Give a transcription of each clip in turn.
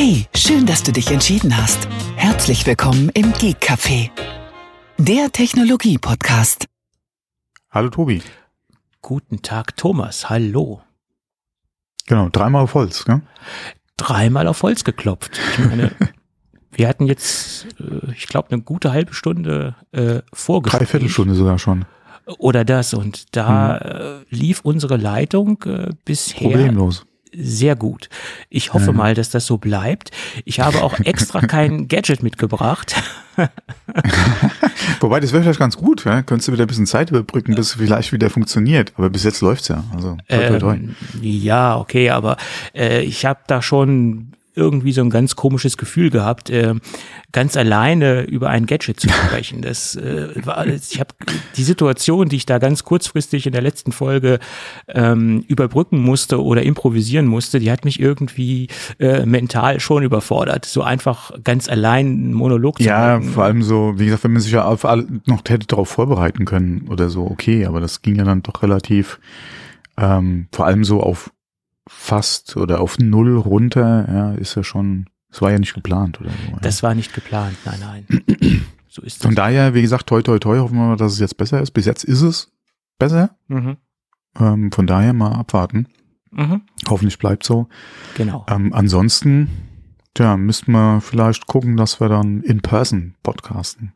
Hey, schön, dass du dich entschieden hast. Herzlich willkommen im Geek Café, der Technologie-Podcast. Hallo Tobi. Guten Tag, Thomas. Hallo. Genau, dreimal auf Holz, gell? Dreimal auf Holz geklopft. Ich meine, wir hatten jetzt, äh, ich glaube, eine gute halbe Stunde äh, vorgestellt. Dreiviertelstunde sogar schon. Oder das. Und da äh, lief unsere Leitung äh, bisher Problemlos. Sehr gut. Ich hoffe mal, dass das so bleibt. Ich habe auch extra kein Gadget mitgebracht. Wobei, das wäre vielleicht ganz gut, ja? Könntest du wieder ein bisschen Zeit überbrücken, bis es vielleicht wieder funktioniert. Aber bis jetzt läuft's ja. Also, toi, toi, toi. Ähm, ja, okay, aber äh, ich habe da schon irgendwie so ein ganz komisches Gefühl gehabt, äh, ganz alleine über ein Gadget zu sprechen. Das äh, war, ich habe die Situation, die ich da ganz kurzfristig in der letzten Folge ähm, überbrücken musste oder improvisieren musste, die hat mich irgendwie äh, mental schon überfordert. So einfach ganz allein einen Monolog zu Ja, vor allem so, wie gesagt, wenn man sich ja auf alle noch hätte darauf vorbereiten können oder so, okay, aber das ging ja dann doch relativ, ähm, vor allem so auf fast oder auf null runter, ja, ist ja schon, es war ja nicht geplant oder so. ja. Das war nicht geplant, nein, nein. So ist Von es. daher, wie gesagt, toi, toi, toi, hoffen wir mal, dass es jetzt besser ist. Bis jetzt ist es besser. Mhm. Ähm, von daher mal abwarten. Mhm. Hoffentlich bleibt so. Genau. Ähm, ansonsten, tja, müssten wir vielleicht gucken, dass wir dann in person podcasten.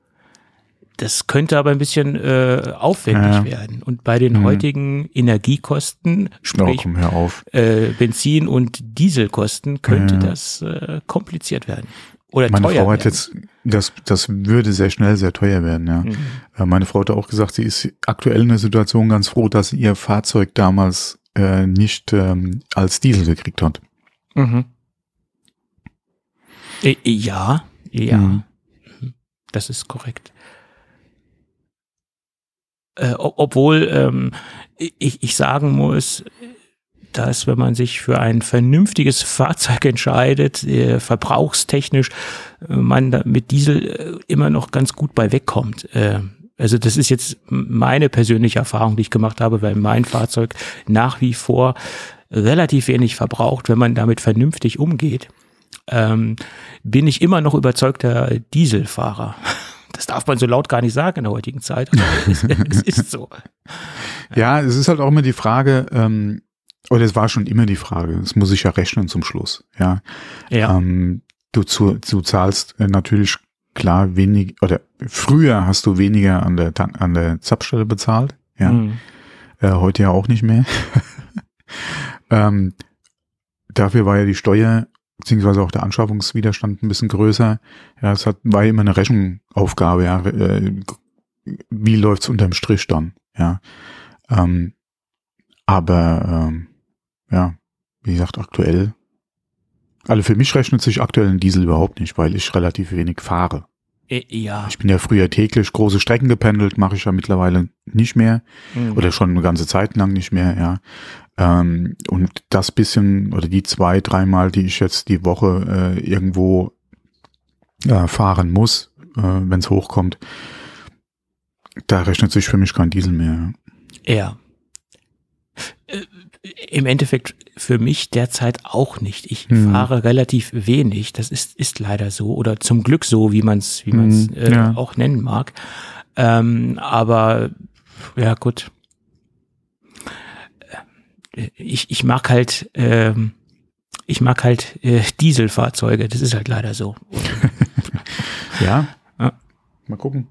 Das könnte aber ein bisschen äh, aufwendig Ja. werden. Und bei den Mhm. heutigen Energiekosten, sprich auf. äh, Benzin- und Dieselkosten, könnte Ja. das äh, kompliziert werden. Oder Meine teuer Frau hat werden. jetzt, das, das würde sehr schnell sehr teuer werden, ja. Mhm. Äh, Meine Frau hat auch gesagt, sie ist aktuell in der Situation ganz froh, dass ihr Fahrzeug damals äh, nicht ähm, als Diesel gekriegt hat. Mhm. Äh, Ja, ja, Mhm. das ist korrekt. Äh, ob- obwohl ähm, ich, ich sagen muss, dass wenn man sich für ein vernünftiges Fahrzeug entscheidet, äh, verbrauchstechnisch, äh, man mit Diesel äh, immer noch ganz gut bei wegkommt. Äh, also das ist jetzt meine persönliche Erfahrung, die ich gemacht habe, weil mein Fahrzeug nach wie vor relativ wenig verbraucht, wenn man damit vernünftig umgeht. Ähm, bin ich immer noch überzeugter Dieselfahrer. Das darf man so laut gar nicht sagen in der heutigen Zeit, es, es ist so. Ja, es ist halt auch immer die Frage, ähm, oder es war schon immer die Frage, es muss sich ja rechnen zum Schluss, ja. Ja, Ähm, du, zu, du zahlst äh, natürlich klar wenig, oder früher hast du weniger an der, Tank, an der Zapfstelle bezahlt, ja. Mhm. Äh, heute ja auch nicht mehr. ähm, dafür war ja die Steuer beziehungsweise auch der Anschaffungswiderstand ein bisschen größer. Ja, es hat, war immer eine Rechnungsaufgabe, ja. Äh, wie läuft's unterm Strich dann, ja. Ähm, aber ähm, ja, wie gesagt, aktuell. Also für mich rechnet sich aktuell ein Diesel überhaupt nicht, weil ich relativ wenig fahre. Äh, ja. Ich bin ja früher täglich große Strecken gependelt, mache ich ja mittlerweile nicht mehr Mhm. oder schon eine ganze Zeit lang nicht mehr, ja. Ähm, und das bisschen oder die zwei, dreimal, die ich jetzt die Woche äh, irgendwo äh, fahren muss, äh, wenn es hochkommt, da rechnet sich für mich kein Diesel mehr. Ja. Äh, Im Endeffekt für mich derzeit auch nicht. Ich Hm. fahre relativ wenig. Das ist, ist leider so oder zum Glück so, wie man es wie man's, Hm, äh, ja. auch nennen mag. Ähm, aber ja gut. Ich, ich mag halt ähm, ich mag halt äh, Dieselfahrzeuge. Das ist halt leider so. Ja. Ja. Mal gucken.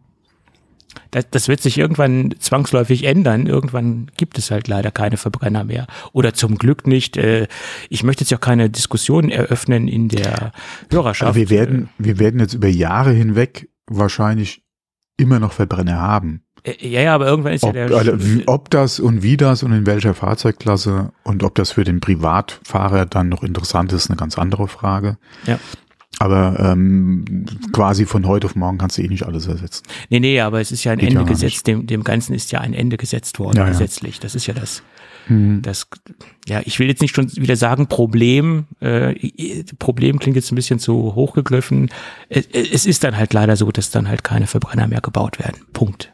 Das, das wird sich irgendwann zwangsläufig ändern. Irgendwann gibt es halt leider keine Verbrenner mehr. Oder zum Glück nicht. Äh, Ich möchte jetzt ja keine Diskussion eröffnen in der Hörerschaft. Also wir werden, wir werden jetzt über Jahre hinweg wahrscheinlich immer noch Verbrenner haben. Äh, Ja, ja, aber irgendwann ist Ob, ja der. also, ob das und wie das und in welcher Fahrzeugklasse und ob das für den Privatfahrer dann noch interessant ist, eine ganz andere Frage. Ja. Aber ähm, quasi von heute auf morgen kannst du eh nicht alles ersetzen. Nee, nee, aber es ist ja ein Geht Ende ja gesetzt. Dem, dem Ganzen ist ja ein Ende gesetzt worden, Ja, gesetzlich. Das ist ja das. Das, ja, ich will jetzt nicht schon wieder sagen Problem. Äh, Problem klingt jetzt ein bisschen zu hochgegriffen. Es, es ist dann halt leider so, dass dann halt keine Verbrenner mehr gebaut werden. Punkt.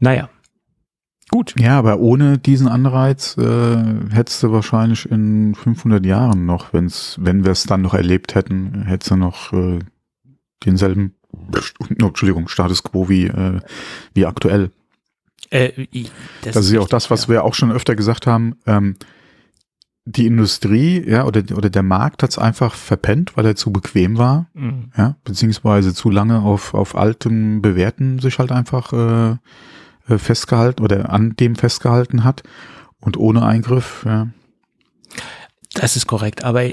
Ja. Naja, Gut. Ja, aber ohne diesen Anreiz äh, hättest du wahrscheinlich in 500 Jahren noch, wenn's, wenn wir es dann noch erlebt hätten, hättest du noch äh, denselben, Entschuldigung, Status quo wie, äh, wie aktuell. Äh, das, das, ist ja auch das, was ja. wir auch schon öfter gesagt haben. Ähm, die Industrie, ja, oder, oder der Markt hat es einfach verpennt, weil er zu bequem war, mhm. ja, beziehungsweise zu lange auf, auf altem Bewerten sich halt einfach äh, festgehalten oder an dem festgehalten hat und ohne Eingriff, ja. Das ist korrekt, aber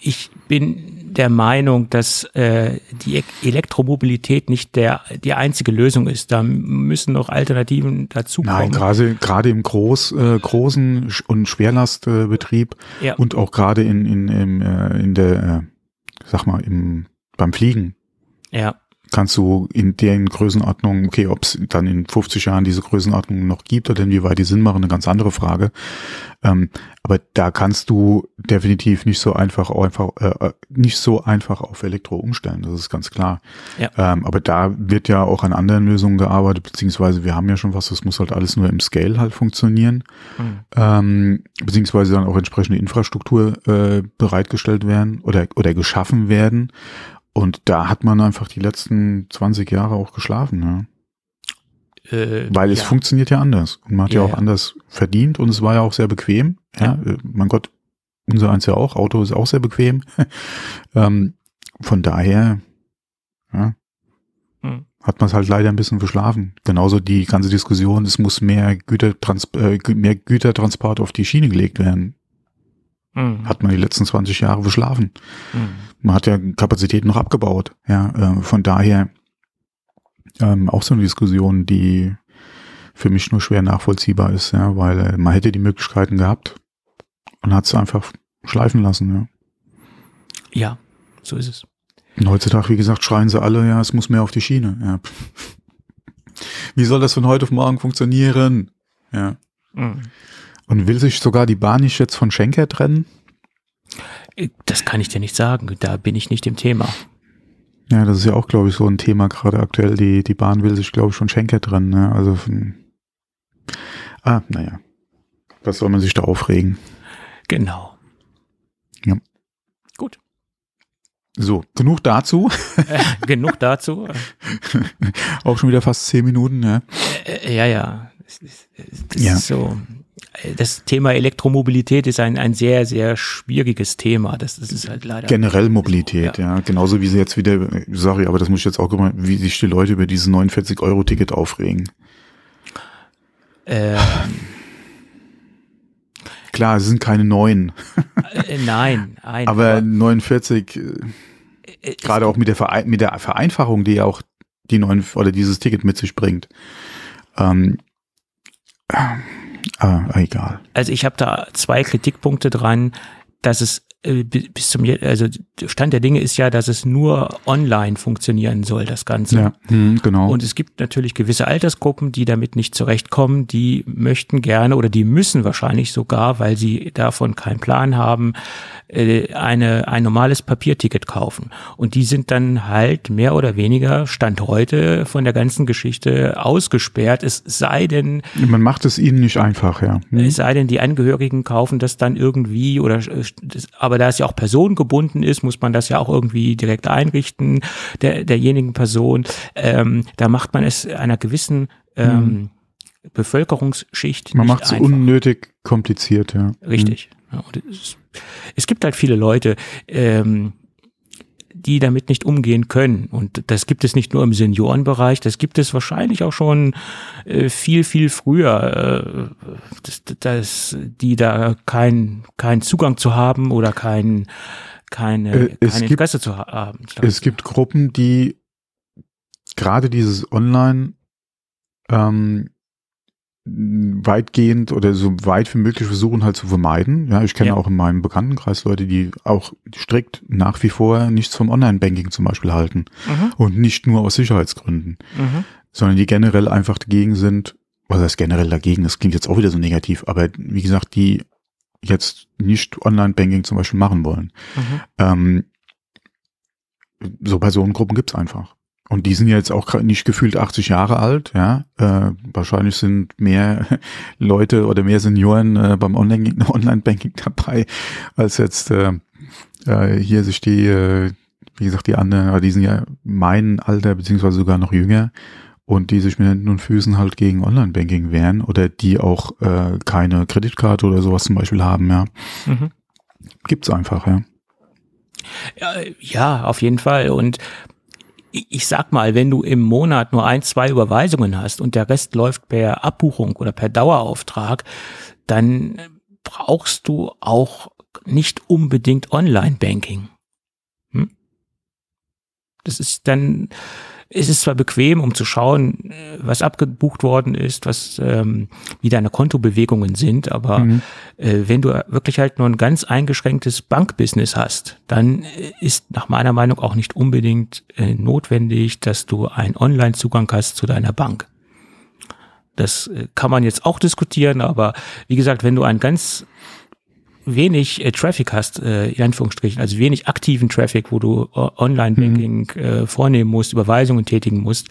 ich bin der Meinung, dass äh, die Elektromobilität nicht der die einzige Lösung ist. Da müssen noch Alternativen dazukommen. Nein, gerade gerade im Groß, äh, großen und Schwerlastbetrieb ja. und auch gerade in in im, äh, in der äh, sag mal im beim Fliegen. Ja kannst du in den Größenordnungen, okay, ob es dann in 50 Jahren diese Größenordnung noch gibt oder inwieweit die Sinn machen, eine ganz andere Frage. Ähm, aber da kannst du definitiv nicht so einfach, einfach äh, äh, nicht so einfach auf Elektro umstellen, das ist ganz klar. Ja. Ähm, aber da wird ja auch an anderen Lösungen gearbeitet, beziehungsweise wir haben ja schon was, das muss halt alles nur im Scale halt funktionieren, mhm. ähm, beziehungsweise dann auch entsprechende Infrastruktur äh, bereitgestellt werden oder, oder geschaffen werden. Und da hat man einfach die letzten 20 Jahre auch geschlafen, ne? Äh, Weil es ja. funktioniert ja anders. Und man hat ja, ja auch ja. anders verdient und es war ja auch sehr bequem. Ja. Äh, mein Gott, unser eins ja auch, Auto ist auch sehr bequem. ähm, von daher, ja, hm. hat man es halt leider ein bisschen verschlafen. Genauso die ganze Diskussion, es muss mehr, Gütertrans äh, mehr Gütertransport auf die Schiene gelegt werden. Mhm. Hat man die letzten 20 Jahre verschlafen. Mhm. Man hat ja Kapazität noch abgebaut. Ja, äh, von daher ähm, auch so eine Diskussion, die für mich nur schwer nachvollziehbar ist, ja, weil äh, man hätte die Möglichkeiten gehabt und hat es einfach schleifen lassen, ja. Ja, so ist es. Und heutzutage, wie gesagt, schreien sie alle, ja, es muss mehr auf die Schiene. Ja. Wie soll das von heute auf morgen funktionieren? Ja. Mhm. Und will sich sogar die Bahn nicht jetzt von Schenker trennen? Das kann ich dir nicht sagen. Da bin ich nicht im Thema. Ja, das ist ja auch, glaube ich, so ein Thema gerade aktuell. Die, die Bahn will sich, glaube ich, von Schenker trennen. Ne? Also von, ah, naja. Was soll man sich da aufregen? Genau. Ja. Gut. So, genug dazu. Äh, genug dazu. auch schon wieder fast zehn Minuten, ne? Äh, ja, ja. Das, das ja. ist so das Thema Elektromobilität ist ein, ein sehr, sehr schwieriges Thema. Das, das ist halt leider. Generell Mobilität, ja. ja. Genauso wie sie jetzt wieder, sorry, aber das muss ich jetzt auch immer, wie sich die Leute über dieses 49-Euro-Ticket aufregen. Ähm. Klar, es sind keine neuen. Äh, nein, nein. aber, aber 49, äh, äh gerade auch mit der, Verein, mit der Vereinfachung, die ja auch die neuen oder dieses Ticket mit sich bringt. Ähm, Ah, egal. Also ich habe da zwei Kritikpunkte dran, dass es äh, bis zum also Stand der Dinge ist ja, dass es nur online funktionieren soll, das Ganze. Ja, hm, genau. Und es gibt natürlich gewisse Altersgruppen, die damit nicht zurechtkommen, die möchten gerne oder die müssen wahrscheinlich sogar, weil sie davon keinen Plan haben, äh, eine, ein normales Papierticket kaufen. Und die sind dann halt mehr oder weniger Stand heute von der ganzen Geschichte ausgesperrt. Es sei denn. Man macht es ihnen nicht einfach, ja. Hm. Es sei denn, die Angehörigen kaufen das dann irgendwie oder, äh, aber da es ja auch personengebunden ist, muss man das ja auch irgendwie direkt einrichten, der, derjenigen Person. Ähm, da macht man es einer gewissen, ähm, hm. Bevölkerungsschicht. Man macht es unnötig kompliziert, ja. Richtig. Ja, es, es, gibt halt viele Leute, ähm, die damit nicht umgehen können. Und das gibt es nicht nur im Seniorenbereich, das gibt es wahrscheinlich auch schon äh, viel, viel früher, äh, dass, dass die da keinen keinen Zugang zu haben oder kein, keine, äh, kein Interesse gibt, zu haben. Es gibt Gruppen, die gerade dieses Online ähm, weitgehend oder so weit wie möglich versuchen halt zu vermeiden. Ja, ich kenne ja. auch in meinem Bekanntenkreis Leute, die auch strikt nach wie vor nichts vom Online-Banking zum Beispiel halten. Mhm. Und nicht nur aus Sicherheitsgründen, mhm. sondern die generell einfach dagegen sind, was heißt generell dagegen, das klingt jetzt auch wieder so negativ, aber wie gesagt, die jetzt nicht Online-Banking zum Beispiel machen wollen. Mhm. Ähm, so Personengruppen gibt's einfach. Und die sind jetzt auch nicht gefühlt 80 Jahre alt, ja. Äh, wahrscheinlich sind mehr Leute oder mehr Senioren äh, beim Online-Banking dabei, als jetzt äh, äh, hier sich die, äh, wie gesagt, die anderen, die sind ja mein Alter, beziehungsweise sogar noch jünger und die sich mit Händen und Füßen halt gegen Online-Banking wehren oder die auch äh, keine Kreditkarte oder sowas zum Beispiel haben, ja. Mhm. Gibt's einfach, ja. ja. Ja, auf jeden Fall. Und ich sag mal, wenn du im Monat nur ein, zwei Überweisungen hast und der Rest läuft per Abbuchung oder per Dauerauftrag, dann brauchst du auch nicht unbedingt Online-Banking. Hm? Das ist dann, es ist zwar bequem, um zu schauen, was abgebucht worden ist, was ähm, wie deine Kontobewegungen sind, aber mhm. äh, wenn du wirklich halt nur ein ganz eingeschränktes Bankbusiness hast, dann ist nach meiner Meinung auch nicht unbedingt äh, notwendig, dass du einen Online-Zugang hast zu deiner Bank. Das äh, kann man jetzt auch diskutieren, aber wie gesagt, wenn du ein ganz wenig äh, Traffic hast, äh, in Anführungsstrichen, also wenig aktiven Traffic, wo du äh, Online-Banking mhm. äh, vornehmen musst, Überweisungen tätigen musst,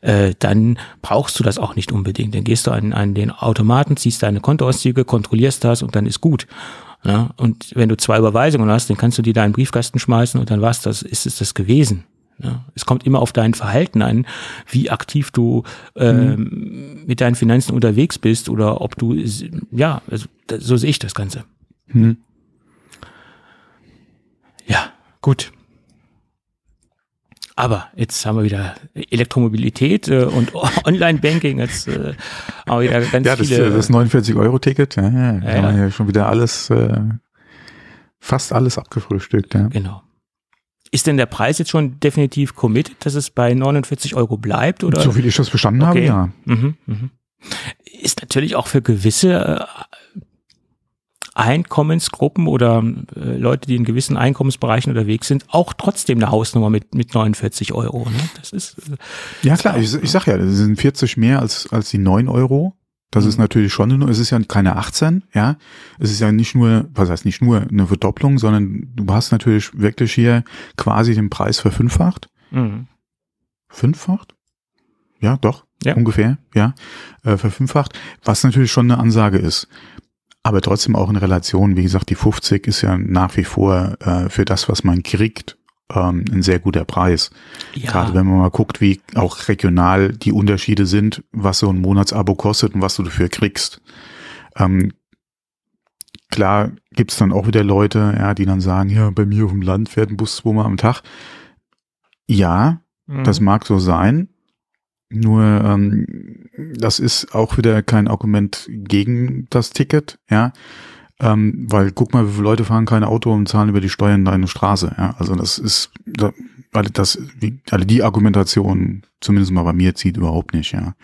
äh, dann brauchst du das auch nicht unbedingt. Dann gehst du an, an den Automaten, ziehst deine Kontoauszüge, kontrollierst das und dann ist gut. Ja, und wenn du zwei Überweisungen hast, dann kannst du die da in den Briefkasten schmeißen und dann war's das, ist es das gewesen. Ja, es kommt immer auf dein Verhalten an, wie aktiv du ähm, mhm. mit deinen Finanzen unterwegs bist oder ob du, ja, also, so sehe ich das Ganze. Hm. Ja, gut. Aber jetzt haben wir wieder Elektromobilität äh, und Online-Banking. Jetzt äh, haben wir wieder ganz ja, das, viele. Das 49-Euro-Ticket. Ja, ja, ja, haben wir ja schon wieder alles, äh, fast alles abgefrühstückt. Ja. Genau. Ist denn der Preis jetzt schon definitiv committed, dass es bei 49 Euro bleibt? Oder? So wie ich das verstanden okay. habe, ja. Mhm, mhm. Ist natürlich auch für gewisse äh, Einkommensgruppen oder äh, Leute, die in gewissen Einkommensbereichen unterwegs sind, auch trotzdem eine Hausnummer mit, mit 49 Euro. Ne? Das ist äh, ja klar. Ich, ich sag ja, das sind 40 mehr als als die 9 Euro. Das mhm. ist natürlich schon, es ist ja keine 18, ja. Es ist ja nicht nur, was heißt nicht nur eine Verdopplung, sondern du hast natürlich wirklich hier quasi den Preis verfünffacht. Mhm. Fünffacht? Ja, doch. Ja. Ungefähr, ja. Äh, verfünffacht. Was natürlich schon eine Ansage ist aber trotzdem auch in Relation, wie gesagt, die 50 ist ja nach wie vor äh, für das, was man kriegt, ähm, ein sehr guter Preis. Ja. Gerade wenn man mal guckt, wie auch regional die Unterschiede sind, was so ein Monatsabo kostet und was du dafür kriegst. Ähm, klar gibt's dann auch wieder Leute, ja, die dann sagen, ja, bei mir auf dem Land fährt ein Bus zweimal am Tag. Ja, mhm. das mag so sein. Nur ähm, das ist auch wieder kein Argument gegen das Ticket, ja. Ähm, weil guck mal, wie viele Leute fahren kein Auto und zahlen über die Steuern da eine Straße, ja. Also das ist, da, alle das, wie, alle die Argumentation, zumindest mal bei mir, zieht überhaupt nicht, ja.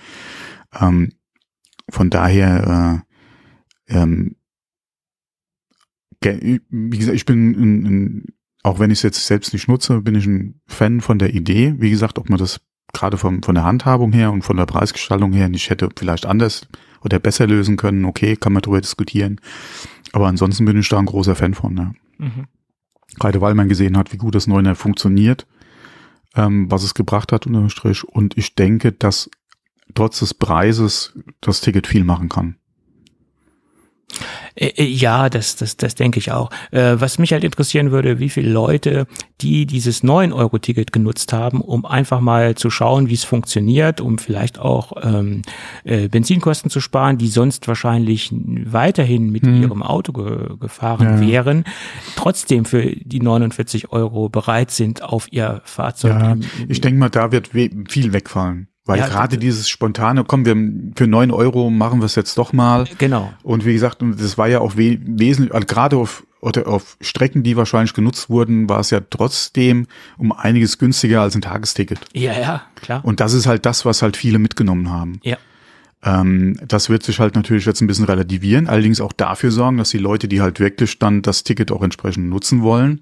Ähm, von daher, äh, ähm, wie gesagt, ich bin ein, ein, auch wenn ich es jetzt selbst nicht nutze, bin ich ein Fan von der Idee. Wie gesagt, ob man das gerade vom, von der Handhabung her und von der Preisgestaltung her nicht hätte vielleicht anders oder besser lösen können, okay, kann man darüber diskutieren. Aber ansonsten bin ich da ein großer Fan von. Ne? Mhm. Gerade weil man gesehen hat, wie gut das Neuner funktioniert, ähm, was es gebracht hat unterm Strich. Und ich denke, dass trotz des Preises das Ticket viel machen kann. Äh, äh, ja, das, das, das denke ich auch. Äh, was mich halt interessieren würde, wie viele Leute, die dieses 9-Euro-Ticket genutzt haben, um einfach mal zu schauen, wie es funktioniert, um vielleicht auch ähm, äh, Benzinkosten zu sparen, die sonst wahrscheinlich weiterhin mit hm. ihrem Auto ge gefahren ja. wären, trotzdem für die 49 Euro bereit sind, auf ihr Fahrzeug. Ja, ich denke mal, da wird viel wegfallen. Weil ja, gerade dieses spontane, komm, wir für neun Euro machen wir es jetzt doch mal. Genau. Und wie gesagt, das war ja auch we wesentlich, also gerade auf, auf Strecken, die wahrscheinlich genutzt wurden, war es ja trotzdem um einiges günstiger als ein Tagesticket. Ja, ja, klar. Und das ist halt das, was halt viele mitgenommen haben. Ja. Ähm, das wird sich halt natürlich jetzt ein bisschen relativieren, allerdings auch dafür sorgen, dass die Leute, die halt wirklich dann das Ticket auch entsprechend nutzen wollen,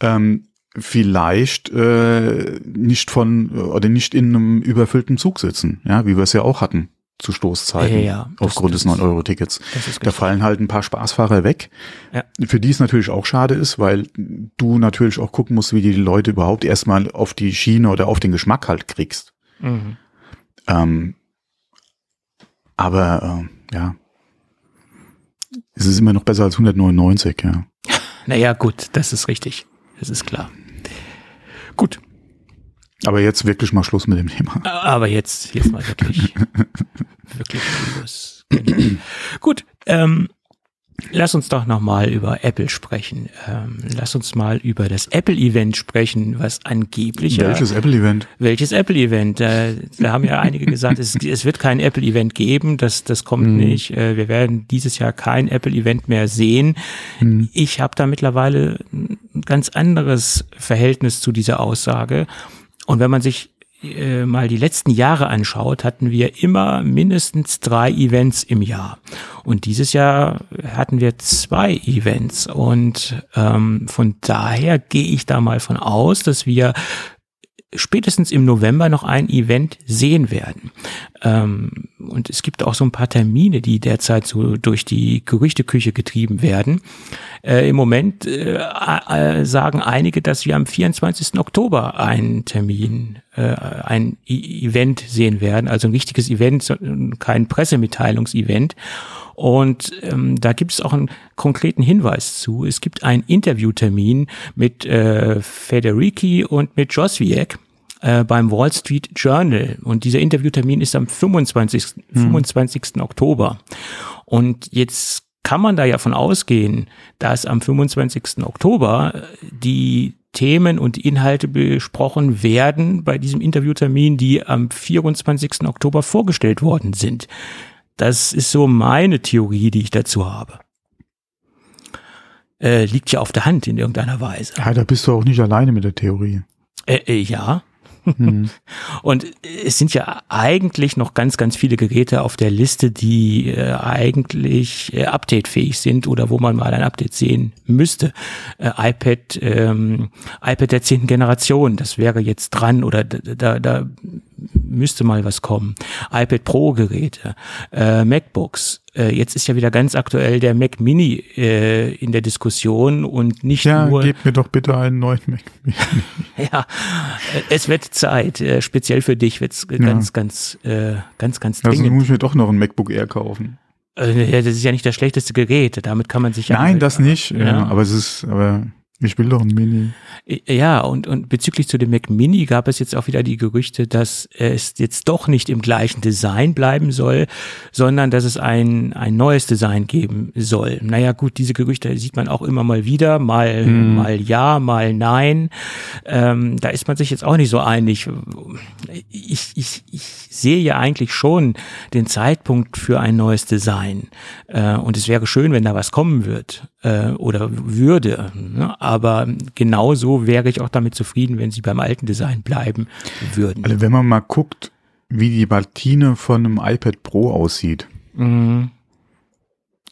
ähm, vielleicht äh, nicht von oder nicht in einem überfüllten Zug sitzen, ja, wie wir es ja auch hatten. zu Stoßzeiten Ja, ja, aufgrund des ist- 9-Euro-Tickets. Das ist Da fallen halt ein paar Spaßfahrer weg, Ja. für die es natürlich auch schade ist, weil du natürlich auch gucken musst, wie die Leute überhaupt erstmal auf die Schiene oder auf den Geschmack halt kriegst. Mhm. Ähm, aber äh, ja, es ist immer noch besser als 199, ja. Naja, gut, das ist richtig. Das ist klar. Gut, Aber jetzt wirklich mal Schluss mit dem Thema. aber jetzt, jetzt mal wirklich, wirklich Schluss. Genau. Gut, ähm, lass uns doch noch mal über Apple sprechen. Ähm, lass uns mal über das Apple-Event sprechen, was angeblich Welches Apple-Event? Welches Apple-Event? Da, da haben ja einige gesagt, es, es wird kein Apple-Event geben, das, das kommt Mhm. nicht. Äh, Wir werden dieses Jahr kein Apple-Event mehr sehen. Mhm. Ich habe da mittlerweile ganz anderes Verhältnis zu dieser Aussage. Und wenn man sich äh, mal die letzten Jahre anschaut, hatten wir immer mindestens drei Events im Jahr. Und dieses Jahr hatten wir zwei Events. Und ähm, von daher gehe ich da mal von aus, dass wir spätestens im November noch ein Event sehen werden. Ähm, und es gibt auch so ein paar Termine, die derzeit so durch die Gerüchteküche getrieben werden. Äh, Im Moment äh, äh, sagen einige, dass wir am 24. Oktober einen Termin, äh, ein I Event sehen werden, also ein richtiges Event, kein Pressemitteilungsevent. Und ähm, da gibt es auch einen konkreten Hinweis zu. Es gibt einen Interviewtermin mit äh, Federici und mit Joswiak äh, beim Wall Street Journal. Und dieser Interviewtermin ist am 25. 25. Oktober. Und jetzt kann man da ja von ausgehen, dass am 25. Oktober äh, die Themen und Inhalte besprochen werden bei diesem Interviewtermin, die am 24. Oktober vorgestellt worden sind. Das ist so meine Theorie, die ich dazu habe. Äh, liegt ja auf der Hand in irgendeiner Weise. Ja, da bist du auch nicht alleine mit der Theorie. Äh, äh, ja. Mhm. Und es sind ja eigentlich noch ganz, ganz viele Geräte auf der Liste, die äh, eigentlich äh, updatefähig sind oder wo man mal ein Update sehen müsste. Äh, iPad, ähm, iPad der zehnten Generation, das wäre jetzt dran oder da, da, da müsste mal was kommen. iPad Pro Geräte, äh, MacBooks. Äh, jetzt ist ja wieder ganz aktuell der Mac Mini äh, in der Diskussion und nicht Ja, nur gib mir doch bitte einen neuen Mac. ja, äh, es wird Zeit. Äh, Speziell für dich wird's äh, ganz, ganz, äh, ganz, ganz Also dringend. muss ich mir doch noch ein MacBook Air kaufen. Ja, das ist ja nicht das schlechteste Gerät. Damit kann man sich ja. Nein, das nicht. Ja. Ja. aber es ist, aber ich will doch ein Mini. Ja, und, und bezüglich zu dem Mac Mini gab es jetzt auch wieder die Gerüchte, dass es jetzt doch nicht im gleichen Design bleiben soll, sondern dass es ein, ein neues Design geben soll. Naja, gut, diese Gerüchte sieht man auch immer mal wieder, mal, mal ja, mal nein. Ähm, da ist man sich jetzt auch nicht so einig. Ich, ich, ich sehe ja eigentlich schon den Zeitpunkt für ein neues Design. Äh, und es wäre schön, wenn da was kommen wird äh, oder würde. Ne? Aber genauso wäre ich auch damit zufrieden, wenn sie beim alten Design bleiben würden. Also wenn man mal guckt, wie die Platine von einem iPad Pro aussieht Mhm.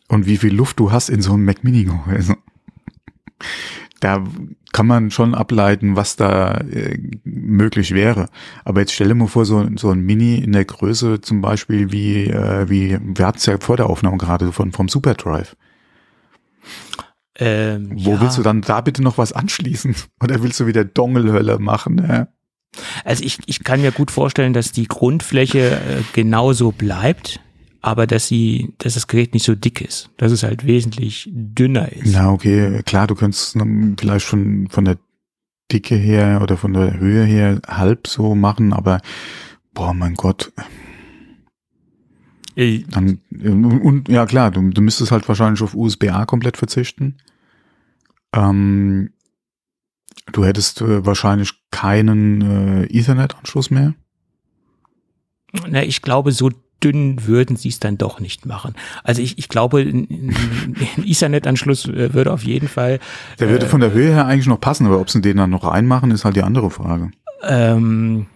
und wie viel Luft du hast in so einem Mac Mini Gehäuse, da kann man schon ableiten, was da äh, möglich wäre. Aber jetzt stelle mir vor, so, so ein Mini in der Größe zum Beispiel wie, äh, wie wir hatten es ja vor der Aufnahme gerade von, vom SuperDrive. Ähm, Wo ja. willst du dann da bitte noch was anschließen? Oder willst du wieder Dongle-Hölle machen? Ne? Also ich, ich kann mir gut vorstellen, dass die Grundfläche äh, genauso bleibt, aber dass sie, dass das Gerät nicht so dick ist, dass es halt wesentlich dünner ist. Na, okay, klar, du könntest vielleicht schon von der Dicke her oder von der Höhe her halb so machen, aber boah, mein Gott, dann und, und ja klar, du, du müsstest halt wahrscheinlich auf USB-A komplett verzichten. Ähm, du hättest äh, wahrscheinlich keinen äh, Ethernet-Anschluss mehr. Na, ich glaube, so dünn würden sie es dann doch nicht machen. Also ich, ich glaube, ein, ein Ethernet-Anschluss äh, würde auf jeden Fall Der würde von der Höhe her eigentlich noch passen, aber ob sie den dann noch reinmachen, ist halt die andere Frage. ähm,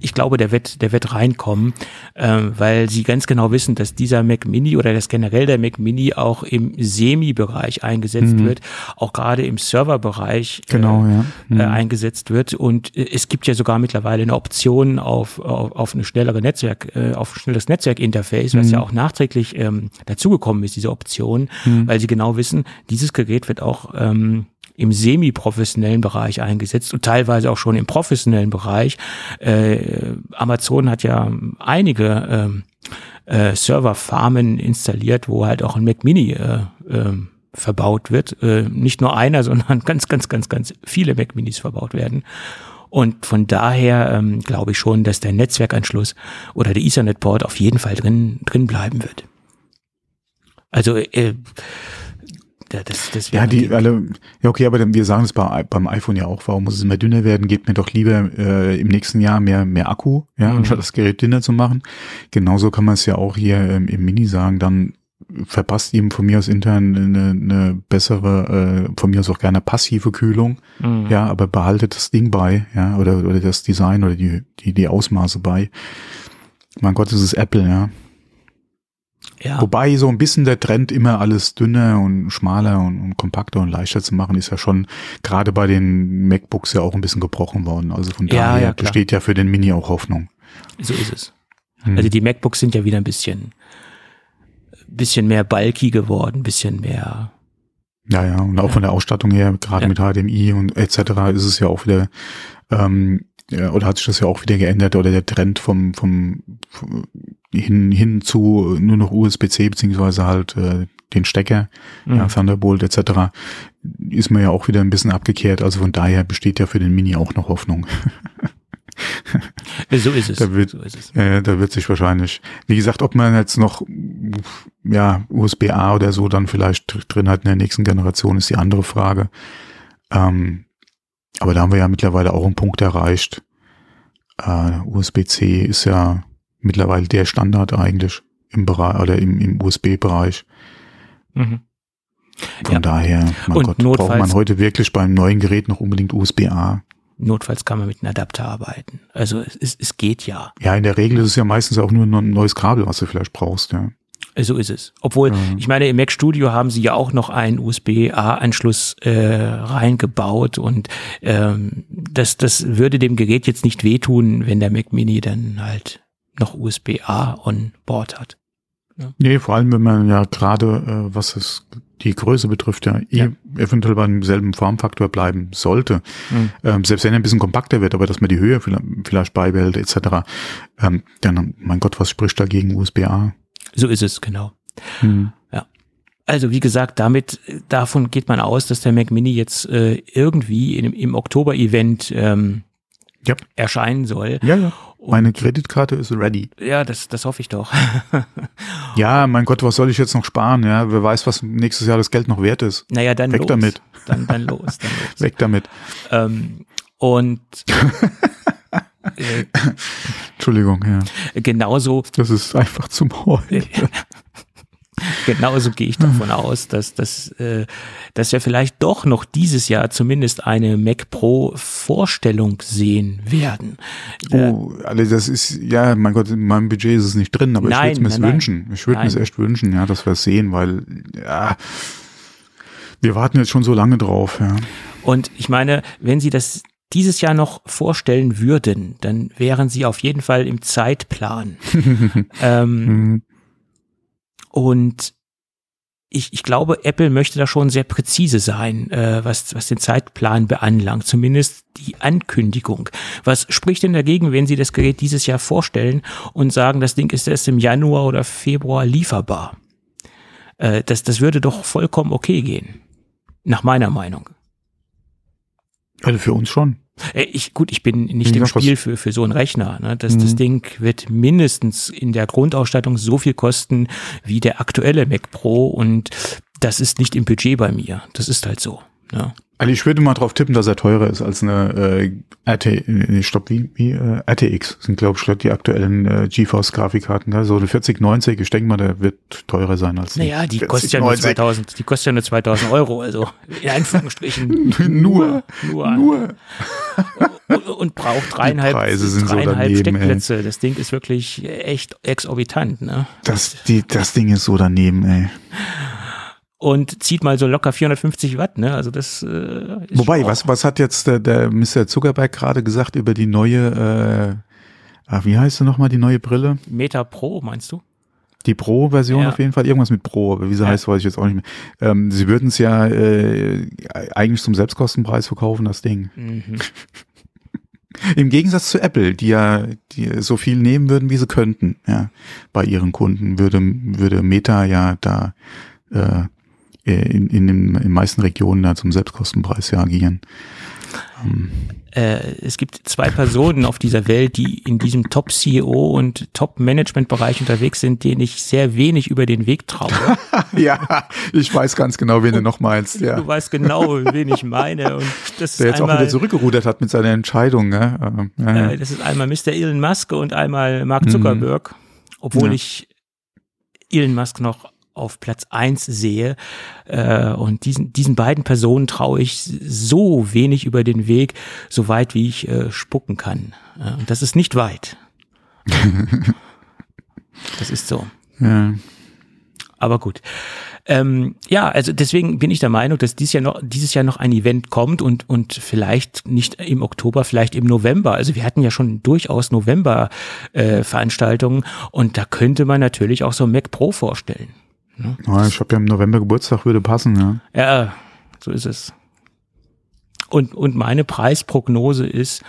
ich glaube, der wird, der wird reinkommen, ähm, weil sie ganz genau wissen, dass dieser Mac Mini oder das generell der Mac Mini auch im Semi-Bereich eingesetzt mhm. wird, auch gerade im Serverbereich genau, äh, ja. mhm. äh, eingesetzt wird. Und äh, es gibt ja sogar mittlerweile eine Option auf, auf, auf eine schnellere Netzwerk, äh, auf ein schnelles Netzwerkinterface, was mhm. ja auch nachträglich ähm, dazugekommen ist, diese Option, mhm. weil sie genau wissen, dieses Gerät wird auch ähm, im semi-professionellen Bereich eingesetzt und teilweise auch schon im professionellen Bereich. Äh, Amazon hat ja einige äh, äh, Serverfarmen installiert, wo halt auch ein Mac Mini äh, äh, verbaut wird. Äh, nicht nur einer, sondern ganz, ganz, ganz, ganz viele Mac Minis verbaut werden. Und von daher ähm, glaube ich schon, dass der Netzwerkanschluss oder der Ethernet-Port auf jeden Fall drin, drin bleiben wird. Also äh, das, das ja, die alle, ja okay, aber wir sagen es bei, beim iPhone ja auch, warum muss es immer dünner werden? Gebt mir doch lieber äh, im nächsten Jahr mehr, mehr Akku, ja, mhm. anstatt das Gerät dünner zu machen. Genauso kann man es ja auch hier ähm, im Mini sagen, dann verpasst ihm von mir aus intern eine, eine bessere, äh, von mir aus auch gerne passive Kühlung, mhm. ja, aber behaltet das Ding bei, ja, oder, oder das Design oder die, die, die Ausmaße bei. Mein Gott, das ist Apple, ja. Ja. Wobei so ein bisschen der Trend immer alles dünner und schmaler und, und, kompakter und leichter zu machen, ist ja schon gerade bei den MacBooks ja auch ein bisschen gebrochen worden. Also von ja, daher ja, besteht ja für den Mini auch Hoffnung. So ist es. Hm. Also die MacBooks sind ja wieder ein bisschen, bisschen mehr bulky geworden, bisschen mehr. Ja, ja, und auch von der Ausstattung her, gerade mit HDMI und etc. ist es ja auch wieder ähm, ja, oder hat sich das ja auch wieder geändert oder der Trend vom, vom, vom hin, hin zu nur noch USB-C beziehungsweise halt äh, den Stecker, mhm. ja, Thunderbolt etc. ist man ja auch wieder ein bisschen abgekehrt. Also von daher besteht ja für den Mini auch noch Hoffnung. so ist es. Da wird, so ist es. Äh, da wird sich wahrscheinlich, wie gesagt, ob man jetzt noch ja USB-A oder so dann vielleicht drin hat in der nächsten Generation, ist die andere Frage. Ähm, aber da haben wir ja mittlerweile auch einen Punkt erreicht. Uh, USB-C ist ja mittlerweile der Standard eigentlich im Bereich oder im, im USB-Bereich. Mhm. Von ja. daher, mein Und Gott, braucht man heute wirklich beim neuen Gerät noch unbedingt USB-A. Notfalls kann man mit einem Adapter arbeiten. Also es, es geht ja. Ja, in der Regel ist es ja meistens auch nur ein neues Kabel, was du vielleicht brauchst, ja. So ist es. Obwohl, mhm. ich meine, im Mac Studio haben sie ja auch noch einen USB-A-Anschluss äh, reingebaut und ähm, das, das würde dem Gerät jetzt nicht wehtun, wenn der Mac Mini dann halt noch USB-A on Board hat. Ja. Nee, vor allem, wenn man ja gerade, äh, was es die Größe betrifft, ja, ja. eventuell beim selben Formfaktor bleiben sollte. Mhm. Ähm, selbst wenn er ein bisschen kompakter wird, aber dass man die Höhe vielleicht, vielleicht beibehält, etc., ähm, dann, mein Gott, was spricht dagegen USB-A? So ist es, genau. Mhm. Ja. Also wie gesagt, damit davon geht man aus, dass der Mac Mini jetzt äh, irgendwie in, im Oktober-Event ähm, ja. erscheinen soll. Ja, ja. Meine Kreditkarte ist ready. Ja, das, das hoffe ich doch. ja, mein Gott, was soll ich jetzt noch sparen? Ja, wer weiß, was nächstes Jahr das Geld noch wert ist. Naja, dann Weg los. damit. Dann, dann los, dann los. Weg damit. Ähm, und äh, Entschuldigung, ja. Genauso. Das ist einfach zum Heulen. Genauso gehe ich davon aus, dass, dass, äh, dass wir vielleicht doch noch dieses Jahr zumindest eine Mac Pro Vorstellung sehen werden. Oh, also das ist, ja, mein Gott, in meinem Budget ist es nicht drin, aber nein, ich würde es mir wünschen. Ich würde mir es echt wünschen, ja, dass wir es sehen, weil, ja, wir warten jetzt schon so lange drauf, ja. Und ich meine, wenn Sie das dieses Jahr noch vorstellen würden, dann wären Sie auf jeden Fall im Zeitplan. ähm, mhm. Und ich, ich glaube, Apple möchte da schon sehr präzise sein, äh, was, was den Zeitplan beanlangt, zumindest die Ankündigung. Was spricht denn dagegen, wenn Sie das Gerät dieses Jahr vorstellen und sagen, das Ding ist erst im Januar oder Februar lieferbar? Äh, das, das würde doch vollkommen okay gehen, nach meiner Meinung. Also für uns schon. Äh, ich, gut, ich bin nicht im Spiel für, für so einen Rechner. Ne? Das, mhm. das Ding wird mindestens in der Grundausstattung so viel kosten wie der aktuelle Mac Pro und das ist nicht im Budget bei mir. Das ist halt so. Ne? Also ich würde mal drauf tippen, dass er teurer ist als eine äh, RT, nee, stopp, wie, wie äh, RTX sind, glaube ich, die aktuellen äh, GeForce-Grafikkarten. Ne? So eine 4090, ich denke mal, der wird teurer sein als Naja, die kostet ja nur 2000, die kostet ja nur 2000 Euro, also in Anführungsstrichen. nur, nur, nur. Und, und braucht dreieinhalb, dreieinhalb so Steckplätze. Ey. Das Ding ist wirklich echt exorbitant, ne? Das, die, das Ding ist so daneben, ey und zieht mal so locker 450 Watt, ne? Also das äh, Wobei, was, was hat jetzt der, der Mr. Zuckerberg gerade gesagt über die neue, äh, ach, wie heißt sie nochmal, die neue Brille? Meta Pro, meinst du? Die Pro-Version ja. auf jeden Fall, irgendwas mit Pro, aber wie sie ja. heißt, weiß ich jetzt auch nicht mehr. Ähm, sie würden es ja äh, eigentlich zum Selbstkostenpreis verkaufen, das Ding. Mhm. Im Gegensatz zu Apple, die ja die so viel nehmen würden, wie sie könnten, ja, bei ihren Kunden, würde, würde Meta ja da äh, in, in den in meisten Regionen da zum Selbstkostenpreis ja agieren. Ähm. Äh, es gibt zwei Personen auf dieser Welt, die in diesem Top-CEO und Top-Management-Bereich unterwegs sind, denen ich sehr wenig über den Weg traue. ja, ich weiß ganz genau, wen du noch meinst. Ja. Du weißt genau, wen ich meine. Und das Der jetzt einmal, auch wieder zurückgerudert hat mit seiner Entscheidung. Ne? Ähm, ja, ja. Äh, das ist einmal Mr. Elon Musk und einmal Mark Zuckerberg. Mhm. Obwohl ja. ich Elon Musk noch auf Platz eins sehe. Äh, und diesen, diesen beiden Personen traue ich so wenig über den Weg, so weit wie ich äh, spucken kann. Äh, und das ist nicht weit. das ist so. Ja. Aber gut. Ähm, ja, also deswegen bin ich der Meinung, dass dieses Jahr noch, dieses Jahr noch ein Event kommt und, und vielleicht nicht im Oktober, vielleicht im November. Also wir hatten ja schon durchaus November-Veranstaltungen äh, und da könnte man natürlich auch so Mac Pro vorstellen. Ne? Ja, ich habe ja im November Geburtstag, würde passen, ja. Ja, so ist es. Und, und meine Preisprognose ist,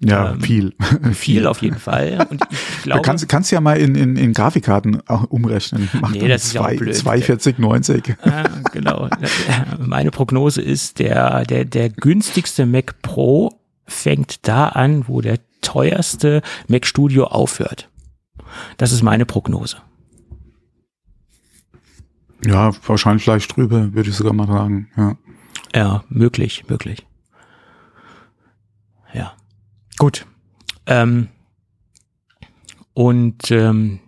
ja, ähm, viel. Viel auf jeden Fall. Und ich glaube, du kannst, kannst ja mal in, in, in Grafikkarten umrechnen. Mach nee, das zwei, ist ja blöd. 240,90. Ah, genau. Meine Prognose ist, der, der, der günstigste Mac Pro fängt da an, wo der teuerste Mac Studio aufhört. Das ist meine Prognose. Ja, wahrscheinlich leicht drüber, würde ich sogar mal sagen. Ja, ja möglich, möglich. Ja. Gut. Ähm, und ähm,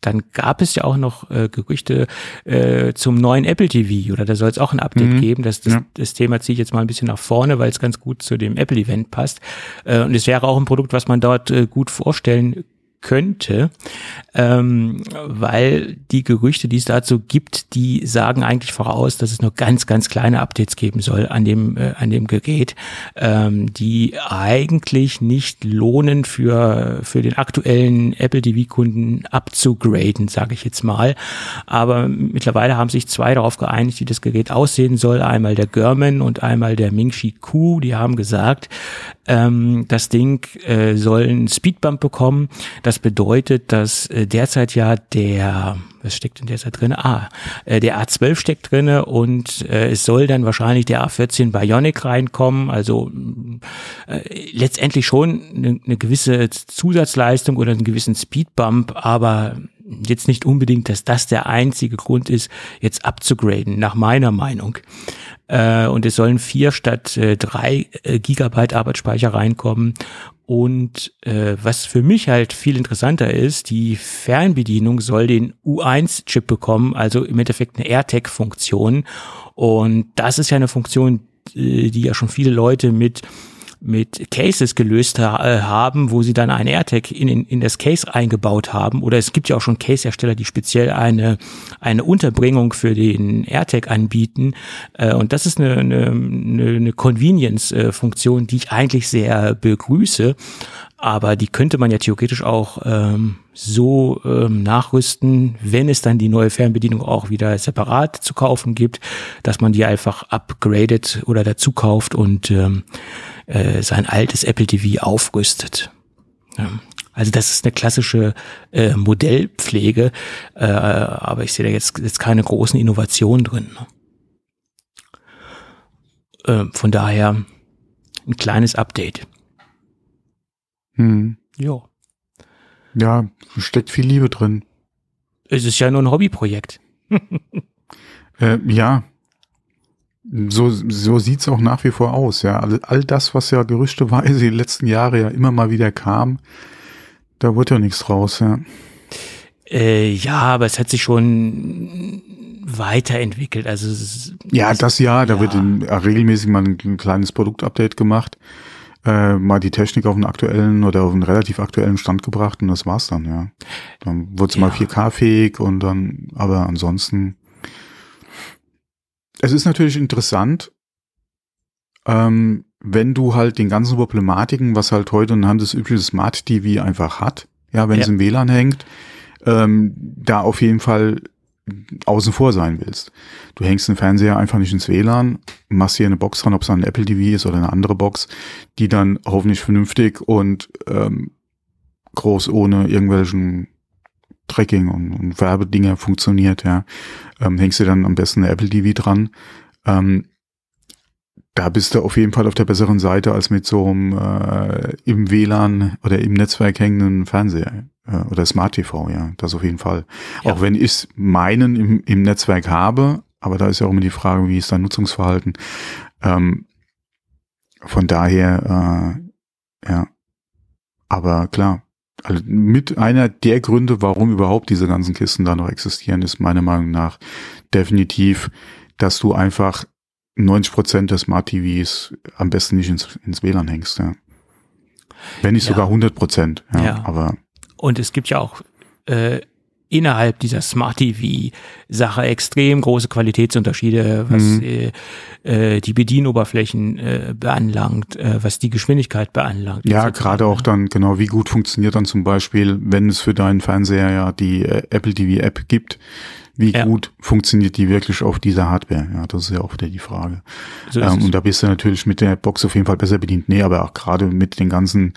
dann gab es ja auch noch äh, Gerüchte äh, zum neuen Apple TV oder da soll es auch ein Update mhm. geben. Das, das, ja. das Thema ziehe ich jetzt mal ein bisschen nach vorne, weil es ganz gut zu dem Apple-Event passt. Äh, und es wäre auch ein Produkt, was man dort äh, gut vorstellen könnte, ähm, weil die Gerüchte, die es dazu gibt, die sagen eigentlich voraus, dass es nur ganz, ganz kleine Updates geben soll an dem, äh, an dem Gerät, ähm, die eigentlich nicht lohnen für, für den aktuellen Apple TV-Kunden abzugraden, sage ich jetzt mal. Aber mittlerweile haben sich zwei darauf geeinigt, wie das Gerät aussehen soll. Einmal der German und einmal der Mingxi Q. Die haben gesagt, ähm, das Ding äh, soll einen Speedbump bekommen. Das bedeutet, dass äh, derzeit ja der, was steckt denn derzeit drin? Ah, äh, der A12 steckt drinne und äh, es soll dann wahrscheinlich der A14 Bionic reinkommen. Also letztendlich schon eine, eine gewisse Zusatzleistung oder einen gewissen Speedbump, aber jetzt nicht unbedingt, dass das der einzige Grund ist, jetzt abzugraden, nach meiner Meinung äh, und es sollen vier statt äh, drei äh, Gigabyte Arbeitsspeicher reinkommen. Und äh, was für mich halt viel interessanter ist, die Fernbedienung soll den U1-Chip bekommen, also im Endeffekt eine AirTag-Funktion. Und das ist ja eine Funktion, äh, die ja schon viele Leute mit mit Cases gelöst ha äh, haben, wo sie dann ein AirTag in, in, in das Case eingebaut haben. Oder es gibt ja auch schon Case-Hersteller, die speziell eine, eine Unterbringung für den AirTag anbieten. Äh, und das ist eine, eine, eine Convenience-Funktion, die ich eigentlich sehr begrüße. Aber die könnte man ja theoretisch auch ähm, so ähm, nachrüsten, wenn es dann die neue Fernbedienung auch wieder separat zu kaufen gibt, dass man die einfach upgradet oder dazu kauft und ähm, äh, sein altes Apple TV aufrüstet. Ja. Also das ist eine klassische äh, Modellpflege, äh, aber ich sehe da jetzt, jetzt keine großen Innovationen drin. Äh, von daher ein kleines Update. Hm. Ja. Ja, steckt viel Liebe drin. Es ist ja nur ein Hobbyprojekt. äh, ja, So, so sieht's auch nach wie vor aus, ja. All, all das, was ja gerüchteweise die letzten Jahre ja immer mal wieder kam, da wurde ja nichts draus, ja. Äh, ja, aber es hat sich schon weiterentwickelt. Also es, Ja, das ja, da ja. wird in, äh, regelmäßig mal ein, ein kleines Produktupdate gemacht, äh, mal die Technik auf einen aktuellen oder auf einen relativ aktuellen Stand gebracht und das war's dann, ja. Dann wurde es mal Ja. 4K-fähig und dann, aber ansonsten. Es ist natürlich interessant, ähm, wenn du halt den ganzen Problematiken, was halt heute ein handelsübliches Smart TV einfach hat, ja, wenn Ja. es im WLAN hängt, ähm, da auf jeden Fall außen vor sein willst. Du hängst den Fernseher einfach nicht ins WLAN, machst hier eine Box dran, ob es ein Apple TV ist oder eine andere Box, die dann hoffentlich vernünftig und ähm, groß ohne irgendwelchen Tracking und, und Werbedinger funktioniert, ja. Ähm, hängst du dann am besten eine Apple TV dran. Ähm, da bist du auf jeden Fall auf der besseren Seite als mit so einem äh, im WLAN oder im Netzwerk hängenden Fernseher äh, oder Smart TV, ja, das auf jeden Fall. Ja. Auch wenn ich meinen im, im Netzwerk habe, aber da ist ja auch immer die Frage, wie ist dein Nutzungsverhalten. Ähm, von daher, äh, ja, aber klar, also mit einer der Gründe, warum überhaupt diese ganzen Kisten da noch existieren, ist meiner Meinung nach definitiv, dass du einfach 90 Prozent der Smart TVs am besten nicht ins, ins WLAN hängst, ja. Wenn nicht Ja. sogar 100 Prozent, ja, Ja. aber Und es gibt ja auch äh, innerhalb dieser Smart TV-Sache extrem große Qualitätsunterschiede, was Mhm. äh, äh, die Bedienoberflächen äh, beanlangt, äh, was die Geschwindigkeit beanlangt. Ja, gerade auch ne? dann, genau, wie gut funktioniert dann zum Beispiel, wenn es für deinen Fernseher ja die äh, Apple TV App gibt, wie Ja. gut funktioniert die wirklich auf dieser Hardware? Ja, das ist ja auch wieder die Frage. So Ähm, und da bist du natürlich mit der Box auf jeden Fall besser bedient. Nee, aber auch gerade mit den ganzen,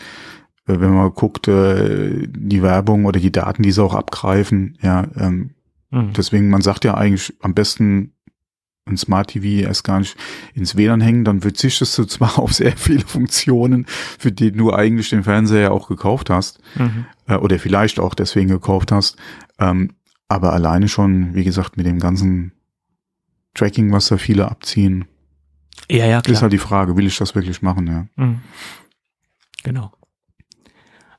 wenn man guckt, äh, die Werbung oder die Daten, die sie auch abgreifen, ja, ähm, Mhm. Deswegen, man sagt ja eigentlich am besten ein Smart TV erst gar nicht ins WLAN hängen, dann verzichtest du zwar auf sehr viele Funktionen, für die du eigentlich den Fernseher ja auch gekauft hast, Mhm. äh, oder vielleicht auch deswegen gekauft hast, ähm, aber alleine schon, wie gesagt, mit dem ganzen Tracking, was da viele abziehen, Ja, ja, ist klar. halt die Frage, will ich das wirklich machen, ja. Mhm. Genau.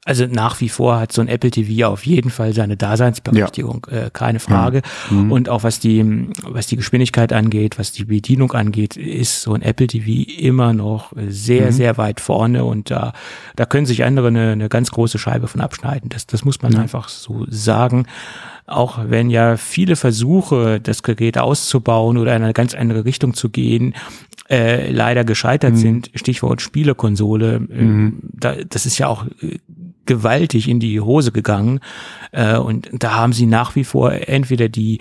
Also nach wie vor hat so ein Apple TV auf jeden Fall seine Daseinsberechtigung, äh, keine Frage. Mhm. Und auch was die, was die Geschwindigkeit angeht, was die Bedienung angeht, ist so ein Apple TV immer noch sehr, Mhm. sehr weit vorne und da, da können sich andere eine, eine ganz große Scheibe von abschneiden. Das, das muss man Ja. einfach so sagen. Auch wenn ja viele Versuche, das Gerät auszubauen oder in eine ganz andere Richtung zu gehen, äh, leider gescheitert Mhm. sind. Stichwort Spielekonsole. Äh, Mhm. da, das ist ja auch äh, gewaltig in die Hose gegangen. Äh, und da haben sie nach wie vor entweder die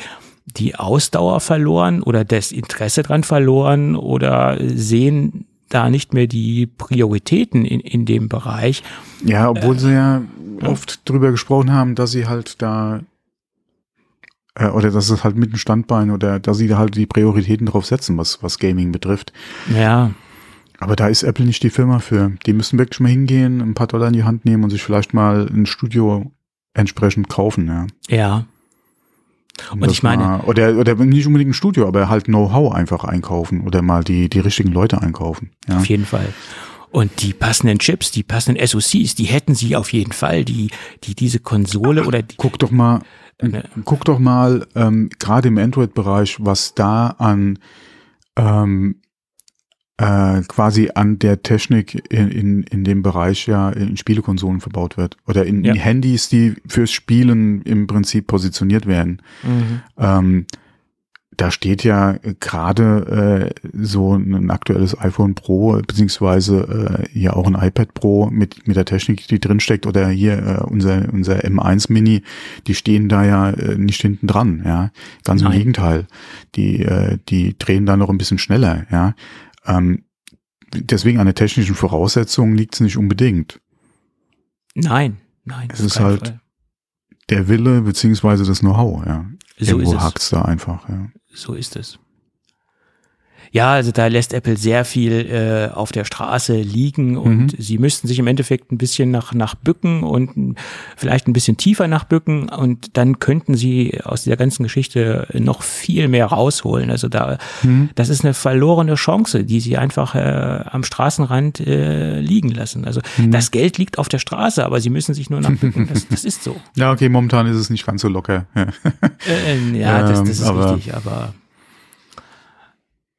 die Ausdauer verloren oder das Interesse dran verloren oder sehen da nicht mehr die Prioritäten in, in dem Bereich. Ja, obwohl sie ja oft drüber gesprochen haben, dass sie halt da äh, oder dass es halt mit dem Standbein oder dass sie da halt die Prioritäten drauf setzen, was, was Gaming betrifft. Ja, Aber da ist Apple nicht die Firma für. Die müssen wirklich mal hingehen, ein paar Dollar in die Hand nehmen und sich vielleicht mal ein Studio entsprechend kaufen, ja. ja. Und das ich meine- mal, oder, oder nicht unbedingt ein Studio, aber halt Know-how einfach einkaufen oder mal die, die richtigen Leute einkaufen. Ja. Auf jeden Fall. Und die passenden Chips, die passenden SoCs, die hätten sie auf jeden Fall, die, die diese Konsole oder die, Guck doch mal, Ne. guck doch mal, ähm, gerade im Android-Bereich, was da an ähm, äh, quasi an der Technik in, in, in dem Bereich ja in Spielekonsolen verbaut wird. Oder in, Ja. in Handys, die fürs Spielen im Prinzip positioniert werden. Ähm, da steht ja gerade äh, so ein aktuelles iPhone Pro, beziehungsweise äh, ja auch ein iPad Pro mit, mit der Technik, die drinsteckt, oder hier äh, unser, unser M1 Mini, die stehen da ja äh, nicht hinten dran, ja. Ganz im Nein. Gegenteil. Die, äh, die drehen da noch ein bisschen schneller, ja. Ähm, deswegen an der technischen Voraussetzung liegt es nicht unbedingt. Nein, nein. Es ist halt- Fall. Der Wille beziehungsweise das Know-how, ja. so ist Irgendwo es. hakt's da einfach, ja. So ist es. Ja, also da lässt Apple sehr viel äh, auf der Straße liegen und mhm. sie müssten sich im Endeffekt ein bisschen nach, nach bücken und vielleicht ein bisschen tiefer nach bücken und dann könnten sie aus dieser ganzen Geschichte noch viel mehr rausholen. Also da, mhm. das ist eine verlorene Chance, die sie einfach äh, am Straßenrand äh, liegen lassen. Also mhm. das Geld liegt auf der Straße, aber sie müssen sich nur nach bücken. Das, das ist so. Ja, okay, momentan ist es nicht ganz so locker. Ja, äh, ja das, das ist ähm, richtig, aber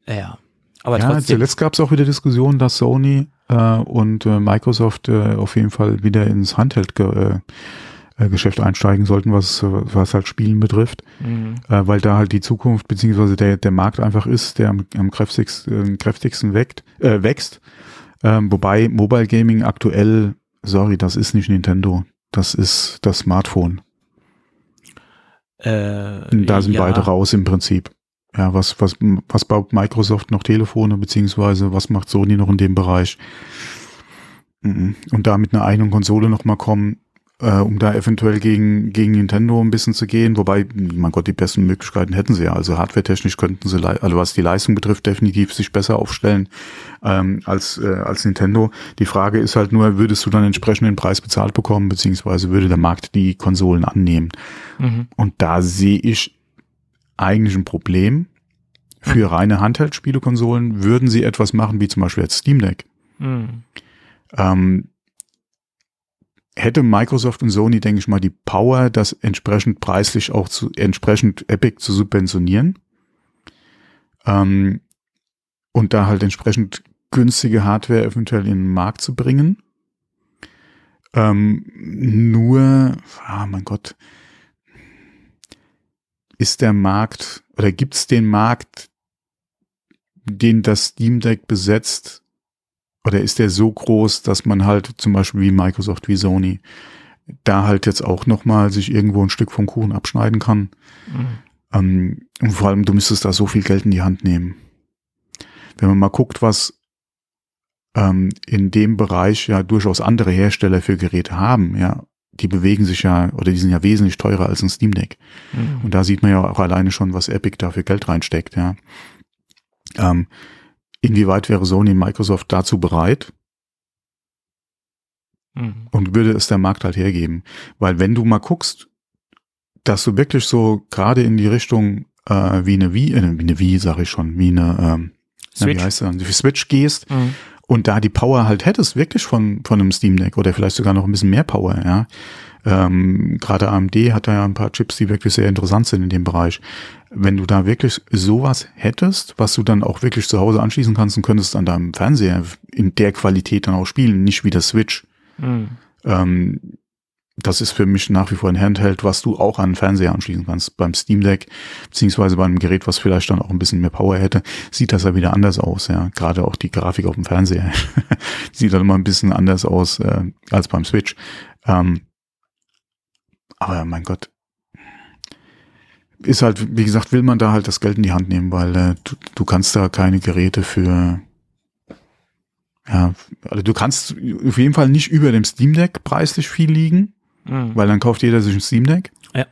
ja. Aber ja, trotzdem. zuletzt gab es auch wieder Diskussionen, dass Sony äh, und äh, Microsoft äh, auf jeden Fall wieder ins Handheld-Geschäft äh, einsteigen sollten, was, was halt Spielen betrifft, mhm. äh, weil da halt die Zukunft beziehungsweise der, der Markt einfach ist, der am, am kräftigsten, äh, kräftigsten weckt, äh, wächst. Ähm, wobei Mobile Gaming aktuell, sorry, das ist nicht Nintendo, das ist das Smartphone. Äh, da sind ja. beide raus im Prinzip ja, was, was, was baut Microsoft noch Telefone, beziehungsweise was macht Sony noch in dem Bereich? Mhm. Und da mit einer eigenen Konsole nochmal kommen, äh, um da eventuell gegen, gegen Nintendo ein bisschen zu gehen, wobei, mein Gott, die besten Möglichkeiten hätten sie ja. Also hardwaretechnisch könnten sie, also was die Leistung betrifft, definitiv sich besser aufstellen ähm, als, äh, als Nintendo. Die Frage ist halt nur, würdest du dann entsprechend den Preis bezahlt bekommen, beziehungsweise würde der Markt die Konsolen annehmen? Mhm. Und da sehe ich eigentlich ein Problem. Für mhm. reine Handheld-Spielekonsolen würden sie etwas machen, wie zum Beispiel jetzt Steam Deck. Mhm. Ähm, hätte Microsoft und Sony, denke ich mal, die Power, das entsprechend preislich auch zu, entsprechend Epic zu subventionieren. Ähm, und da halt entsprechend günstige Hardware eventuell in den Markt zu bringen. Ähm, nur, ah, mein Gott, ist der Markt oder gibt es den Markt, den das Steam Deck besetzt? Oder ist der so groß, dass man halt zum Beispiel wie Microsoft, wie Sony, da halt jetzt auch nochmal sich irgendwo ein Stück vom Kuchen abschneiden kann? Mhm. Ähm, und vor allem, du müsstest da so viel Geld in die Hand nehmen. Wenn man mal guckt, was ähm, in dem Bereich ja durchaus andere Hersteller für Geräte haben, ja, die bewegen sich ja, oder die sind ja wesentlich teurer als ein Steam Deck. Mhm. Und da sieht man ja auch alleine schon, was Epic da für Geld reinsteckt, ja. Ähm, inwieweit wäre Sony und Microsoft dazu bereit? Mhm. Und würde es der Markt halt hergeben? Weil wenn du mal guckst, dass du wirklich so gerade in die Richtung äh, wie eine Wii, äh, wie eine Wii, sag ich schon, wie eine, ähm, na, wie heißt das, wie Switch gehst, mhm und da die Power halt hättest, wirklich von, von einem Steam Deck oder vielleicht sogar noch ein bisschen mehr Power, ja. Ähm, Gerade AMD hat da ja ein paar Chips, die wirklich sehr interessant sind in dem Bereich. Wenn du da wirklich sowas hättest, was du dann auch wirklich zu Hause anschließen kannst und könntest an deinem Fernseher in der Qualität dann auch spielen, nicht wie der Switch. Mhm. Ähm, das ist für mich nach wie vor ein Handheld, was du auch an den Fernseher anschließen kannst. Beim Steam Deck, beziehungsweise bei einem Gerät, was vielleicht dann auch ein bisschen mehr Power hätte, sieht das ja wieder anders aus, ja. Gerade auch die Grafik auf dem Fernseher sieht dann immer ein bisschen anders aus äh, als beim Switch. Ähm, aber mein Gott, ist halt, wie gesagt, will man da halt das Geld in die Hand nehmen, weil äh, du, du kannst da keine Geräte für ja, also du kannst auf jeden Fall nicht über dem Steam Deck preislich viel liegen. Mhm. Weil dann kauft jeder sich ein Steam Deck. Ja.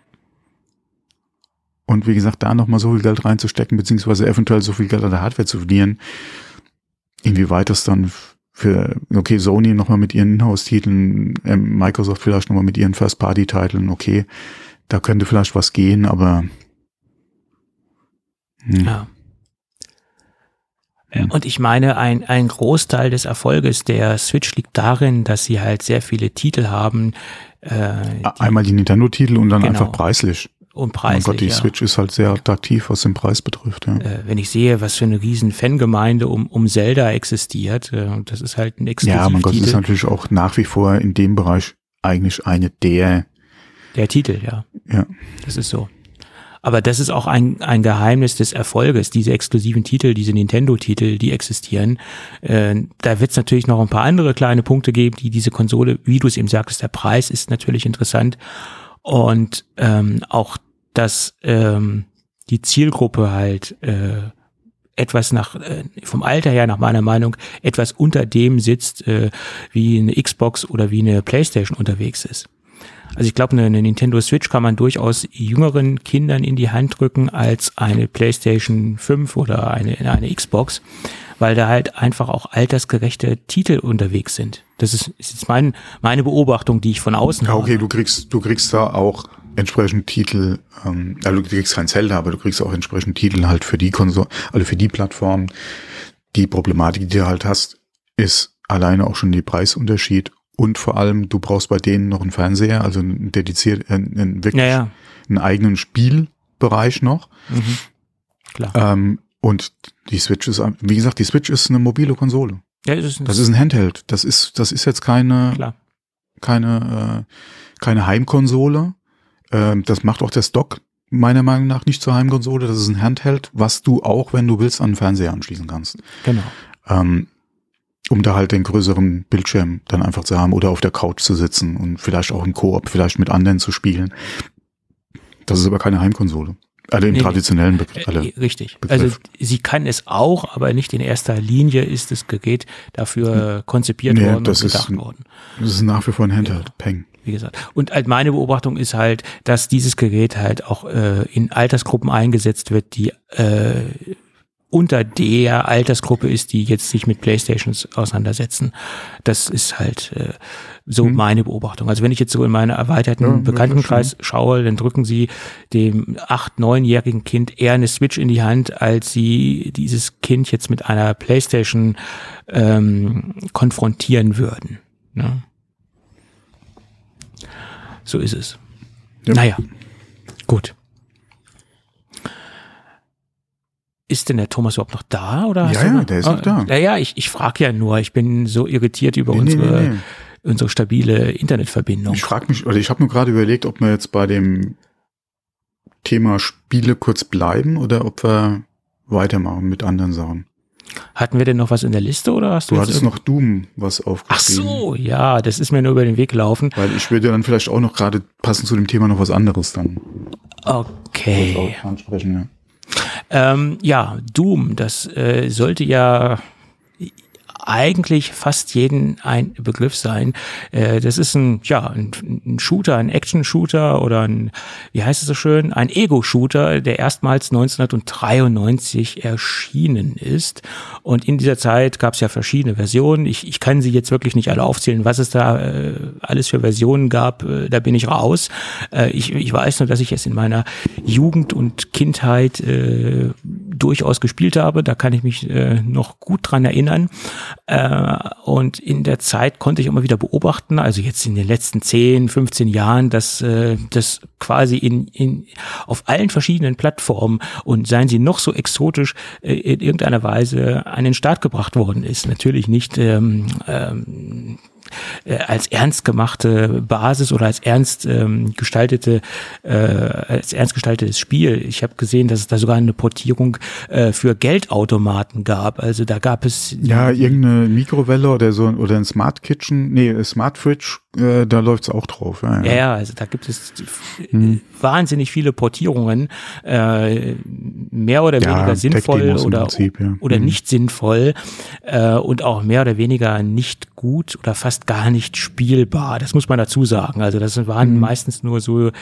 Und wie gesagt, da nochmal so viel Geld reinzustecken, beziehungsweise eventuell so viel Geld an der Hardware zu verlieren, inwieweit das dann für, okay, Sony nochmal mit ihren Inhouse-Titeln, äh, Microsoft vielleicht nochmal mit ihren First-Party-Titeln, okay, da könnte vielleicht was gehen, aber hm. ja. Und ich meine, ein, ein Großteil des Erfolges der Switch liegt darin, dass sie halt sehr viele Titel haben. Äh, die, Einmal die Nintendo-Titel und dann genau. einfach preislich. Und preislich. Mein Gott, die ja. Switch ist halt sehr attraktiv, was den Preis betrifft. Ja. Äh, wenn ich sehe, was für eine riesen Fangemeinde um, um Zelda existiert, äh, und das ist halt ein Exklusiv Ja, mein Gott, ist natürlich auch nach wie vor in dem Bereich eigentlich eine der der Titel, ja. Ja. Das ist so. Aber das ist auch ein, ein Geheimnis des Erfolges, diese exklusiven Titel, diese Nintendo-Titel, die existieren. Äh, da wird es natürlich noch ein paar andere kleine Punkte geben, die diese Konsole, wie du es eben sagtest, der Preis ist natürlich interessant. Und ähm, auch, dass ähm, die Zielgruppe halt äh, etwas nach äh, vom Alter her nach meiner Meinung etwas unter dem sitzt, äh, wie eine Xbox oder wie eine PlayStation unterwegs ist. Also ich glaube, eine, eine Nintendo Switch kann man durchaus jüngeren Kindern in die Hand drücken als eine PlayStation 5 oder eine, eine Xbox, weil da halt einfach auch altersgerechte Titel unterwegs sind. Das ist, ist jetzt mein, meine Beobachtung, die ich von außen Ja, okay, habe. du kriegst, du kriegst da auch entsprechend Titel, ähm, also du kriegst kein Zelda, aber du kriegst auch entsprechend Titel halt für die Konsole, also für die Plattform. Die Problematik, die du halt hast, ist alleine auch schon die Preisunterschied und vor allem, du brauchst bei denen noch einen Fernseher, also einen dediziert, einen, einen wirklich Ja, ja, einen eigenen Spielbereich noch. mhm. klar. Ähm, und die Switch ist, wie gesagt, die Switch ist eine mobile Konsole. ja, das ist, Das ist ein Handheld. Das ist, das ist jetzt keine, klar. keine, äh, keine Heimkonsole. Ähm, das macht auch der Stock meiner Meinung nach nicht zur Heimkonsole. Das ist ein Handheld, was du auch, wenn du willst, an den Fernseher anschließen kannst. Genau. Ähm, um da halt den größeren Bildschirm dann einfach zu haben oder auf der Couch zu sitzen und vielleicht auch im Koop, vielleicht mit anderen zu spielen. Das ist aber keine Heimkonsole. Also im Nee, traditionellen Begriff. Äh, richtig. Begriff. Also sie kann es auch, aber nicht in erster Linie ist das Gerät dafür konzipiert Nee, worden das und ist gedacht ein- worden. Das ist nach wie vor ein Handheld. Peng. wie gesagt. Und halt meine Beobachtung ist halt, dass dieses Gerät halt auch äh, in Altersgruppen eingesetzt wird, die äh, unter der Altersgruppe ist, die jetzt sich mit Playstations auseinandersetzen. Das ist halt äh, so Hm. meine Beobachtung. Also wenn ich jetzt so in meinen erweiterten Ja, Bekanntenkreis schaue, dann drücken sie dem acht-, neunjährigen Kind eher eine Switch in die Hand, als sie dieses Kind jetzt mit einer Playstation ähm, konfrontieren würden. Ne? So ist es. Ja. Naja, gut. Ist denn der Thomas überhaupt noch da? Oder Ja, ja, der ist noch da. Naja, ich, ich frage ja nur. Ich bin so irritiert über Nee, unsere, nee, nee. unsere stabile Internetverbindung. Ich frage mich, oder ich habe nur gerade überlegt, ob wir jetzt bei dem Thema Spiele kurz bleiben oder ob wir weitermachen mit anderen Sachen. Hatten wir denn noch was in der Liste oder hast du, Du hattest noch Doom was Ach aufgeschrieben. so, ja, das ist mir nur über den Weg gelaufen. Weil ich würde dann vielleicht auch noch gerade passend zu dem Thema noch was anderes dann Okay. ansprechen. Ja. Ähm, ja, Doom, das äh, sollte ja eigentlich fast jeden ein Begriff sein. Äh, das ist ein, ja, ein, Shooter, ein Action-Shooter oder ein, wie heißt es so schön, ein Ego-Shooter, der erstmals 1993 erschienen ist. Und in dieser Zeit gab es ja verschiedene Versionen. Ich, ich kann sie jetzt wirklich nicht alle aufzählen, was es da äh, alles für Versionen gab. Äh, da bin ich raus. Ich, ich weiß nur, dass ich es in meiner Jugend und Kindheit äh, durchaus gespielt habe. Da kann ich mich äh, noch gut dran erinnern. Äh, und in der Zeit konnte ich immer wieder beobachten, also jetzt in den letzten 10, 15 Jahren, dass äh, das quasi in, in, auf allen verschiedenen Plattformen und seien sie noch so exotisch äh, in irgendeiner Weise an den Start gebracht worden ist. Natürlich nicht ähm, ähm, äh, als ernst gemachte Basis oder als ernst ähm, gestaltete äh, als ernst gestaltetes Spiel. Ich habe gesehen, dass es da sogar eine Portierung äh, für Geldautomaten gab. Also da gab es ja, irgendeine Mikrowelle oder so oder ein Smart Kitchen, nee, Smart Fridge, äh, da läuft's auch drauf. Ja, Ja, ja, also da gibt es Hm. wahnsinnig viele Portierungen, äh, mehr oder Ja, weniger sinnvoll Tech-Demos im oder, Prinzip, ja. oder Mhm. nicht sinnvoll äh, und auch mehr oder weniger nicht gut oder fast gar nicht spielbar. Das muss man dazu sagen. Also das waren meistens nur so,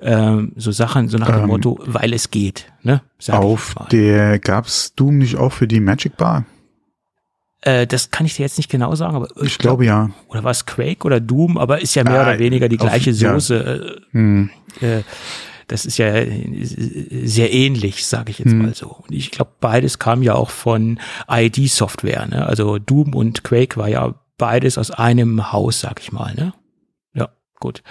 ähm, so Sachen, so nach dem Hm. Ähm, Motto, weil es geht. Ne? Sag ich Auf der gab's Doom nicht auch für die Magic Bar? Äh, das kann ich dir jetzt nicht genau sagen, aber Ich glaube ja. Oder was Quake oder Doom, aber ist ja mehr Ah, oder weniger die auf- gleiche ja. Soße. Äh, Hm. äh, das ist ja äh, sehr ähnlich, sage ich jetzt Hm. mal so. Und ich glaube, beides kam ja auch von ID-Software. Ne? Also Doom und Quake war ja beides aus einem Haus, sag ich mal. Ne? Ja, gut.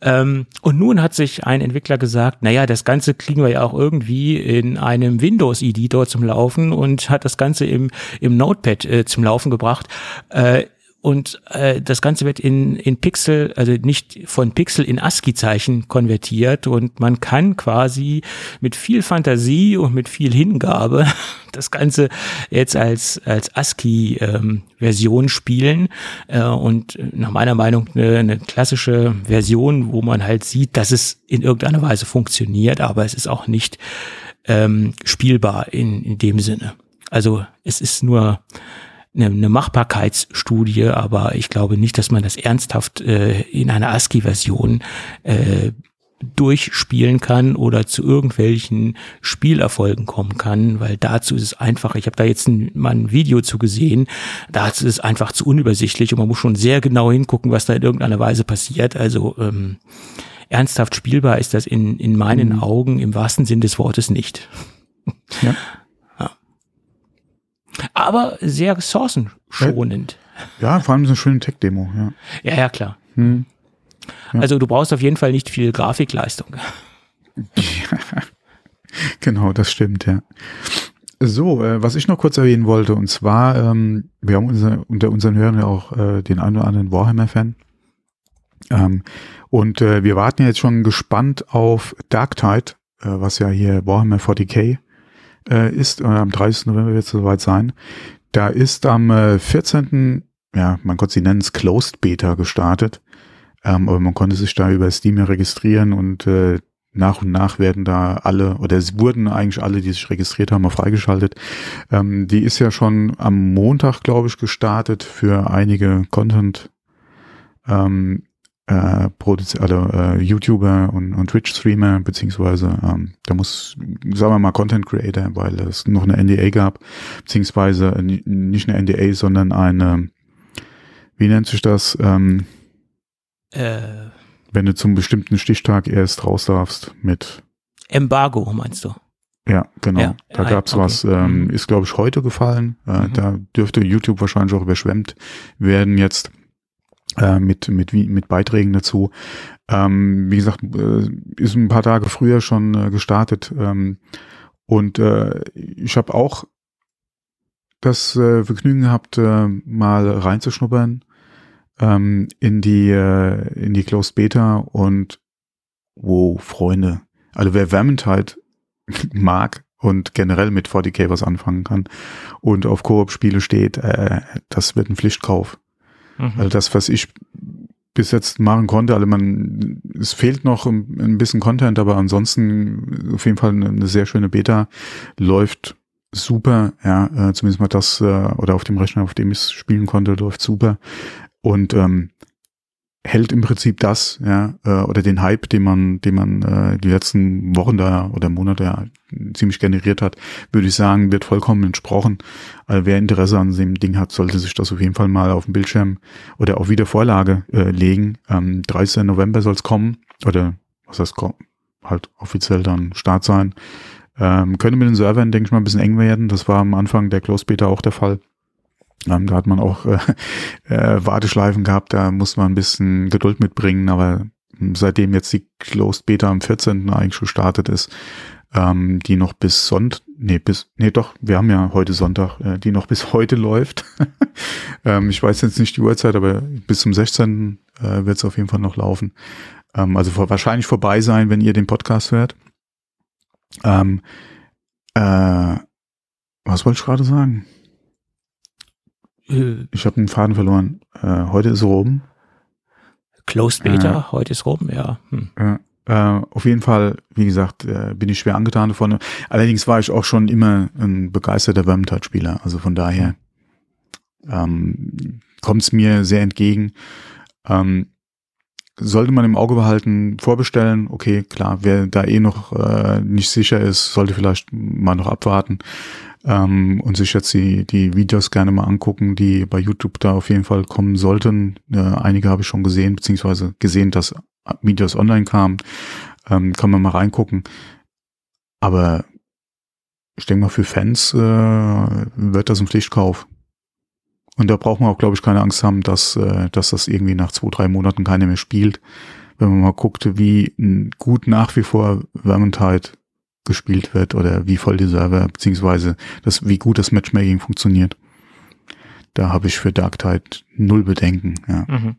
Ähm, und nun hat sich ein Entwickler gesagt, naja, das Ganze kriegen wir ja auch irgendwie in einem Windows-Editor zum Laufen und hat das Ganze im, im Notepad äh, zum Laufen gebracht. Äh, und äh, das Ganze wird in, in Pixel, also nicht von Pixel in ASCII-Zeichen konvertiert und man kann quasi mit viel Fantasie und mit viel Hingabe das Ganze jetzt als, als ASCII-Version spielen äh, und nach meiner Meinung eine, eine klassische Version, wo man halt sieht, dass es in irgendeiner Weise funktioniert, aber es ist auch nicht ähm, spielbar in, in dem Sinne. Also es ist nur eine, eine Machbarkeitsstudie, aber ich glaube nicht, dass man das ernsthaft äh, in einer ASCII-Version äh, durchspielen kann oder zu irgendwelchen Spielerfolgen kommen kann, weil dazu ist es einfach, ich habe da jetzt ein, mal ein Video zu gesehen, dazu ist es einfach zu unübersichtlich und man muss schon sehr genau hingucken, was da in irgendeiner Weise passiert. Also ähm, ernsthaft spielbar ist das in, in meinen mhm. Augen im wahrsten Sinn des Wortes nicht. Ja. ja. Aber sehr ressourcenschonend. Ja, vor allem so eine schöne Tech-Demo, ja. Ja, ja, klar. Hm. Also du brauchst auf jeden Fall nicht viel Grafikleistung. Ja, genau, das stimmt, ja. So, äh, was ich noch kurz erwähnen wollte, und zwar, ähm, wir haben unser, unter unseren Hörern ja auch äh, den einen oder anderen Warhammer-Fan. Ähm, und äh, wir warten jetzt schon gespannt auf Darktide, äh, was ja hier Warhammer 40k äh, ist. Äh, am 30. November wird es soweit sein. Da ist am äh, 14. Ja, man konnte sie nennen, es Closed Beta gestartet. Ähm, aber man konnte sich da über Steam registrieren und äh, nach und nach werden da alle, oder es wurden eigentlich alle, die sich registriert haben, mal freigeschaltet. Ähm, die ist ja schon am Montag, glaube ich, gestartet für einige Content ähm, äh, also, äh, YouTuber und, und Twitch-Streamer, beziehungsweise ähm, da muss, sagen wir mal, Content Creator, weil es noch eine NDA gab, beziehungsweise äh, nicht eine NDA, sondern eine, wie nennt sich das? Ähm, äh, Wenn du zum bestimmten Stichtag erst raus darfst mit Embargo, meinst du? Ja, genau. Ja, da gab's okay. was, ähm, mhm. ist glaube ich heute gefallen. Äh, mhm. Da dürfte YouTube wahrscheinlich auch überschwemmt werden jetzt äh, mit, mit, mit Beiträgen dazu. Ähm, wie gesagt, äh, ist ein paar Tage früher schon äh, gestartet. Ähm, und äh, ich habe auch das äh, Vergnügen gehabt, äh, mal reinzuschnuppern ähm, in die äh, in die Closed Beta und wow, Freunde. Also wer Vermintide mag und generell mit 40k was anfangen kann und auf Koop-Spiele steht, äh, das wird ein Pflichtkauf. Mhm. Also das, was ich bis jetzt machen konnte, also man, es fehlt noch ein, bisschen Content, aber ansonsten auf jeden Fall eine, eine sehr schöne Beta läuft super, ja, äh, zumindest mal das, äh, oder auf dem Rechner, auf dem ich spielen konnte, läuft super und ähm, hält im Prinzip das, ja, äh, oder den Hype, den man, den man äh, die letzten Wochen da oder Monate ja ziemlich generiert hat, würde ich sagen, wird vollkommen entsprochen. Also wer Interesse an dem Ding hat, sollte sich das auf jeden Fall mal auf dem Bildschirm oder auch wieder Vorlage äh, legen. Ähm, 30. November soll es kommen, oder was heißt halt offiziell dann Start sein. Ähm, könnte mit den Servern, denke ich mal, ein bisschen eng werden. Das war am Anfang der Close Beta auch der Fall. Ähm, da hat man auch äh, äh, Warteschleifen gehabt, da muss man ein bisschen Geduld mitbringen, aber seitdem jetzt die Closed Beta am 14. eigentlich gestartet ist, ähm, die noch bis Sonntag, nee, bis, nee doch, wir haben ja heute Sonntag, äh, die noch bis heute läuft. ähm, ich weiß jetzt nicht die Uhrzeit, aber bis zum 16. Äh, wird es auf jeden Fall noch laufen. Ähm, also vor, wahrscheinlich vorbei sein, wenn ihr den Podcast hört. Ähm, äh, was wollte ich gerade sagen? Äh, ich habe einen Faden verloren. Äh, heute ist rum. Closed Beta, äh, heute ist rum, ja. Hm. Äh, auf jeden Fall, wie gesagt, äh, bin ich schwer angetan davon. Allerdings war ich auch schon immer ein begeisterter Vermintide-Spieler. Also von daher ähm, kommt es mir sehr entgegen. Ähm, sollte man im Auge behalten, vorbestellen, okay, klar, wer da eh noch äh, nicht sicher ist, sollte vielleicht mal noch abwarten ähm, und sich jetzt die, die Videos gerne mal angucken, die bei YouTube da auf jeden Fall kommen sollten. Äh, einige habe ich schon gesehen, beziehungsweise gesehen, dass Videos online kamen. Ähm, kann man mal reingucken. Aber ich denke mal, für Fans äh, wird das ein Pflichtkauf. Und da braucht man auch, glaube ich, keine Angst haben, dass, äh, dass das irgendwie nach zwei, drei Monaten keiner mehr spielt. Wenn man mal guckt, wie gut nach wie vor Vermintide gespielt wird oder wie voll die Server, beziehungsweise das, wie gut das Matchmaking funktioniert. Da habe ich für Dark Tide null Bedenken. Ja. Mhm.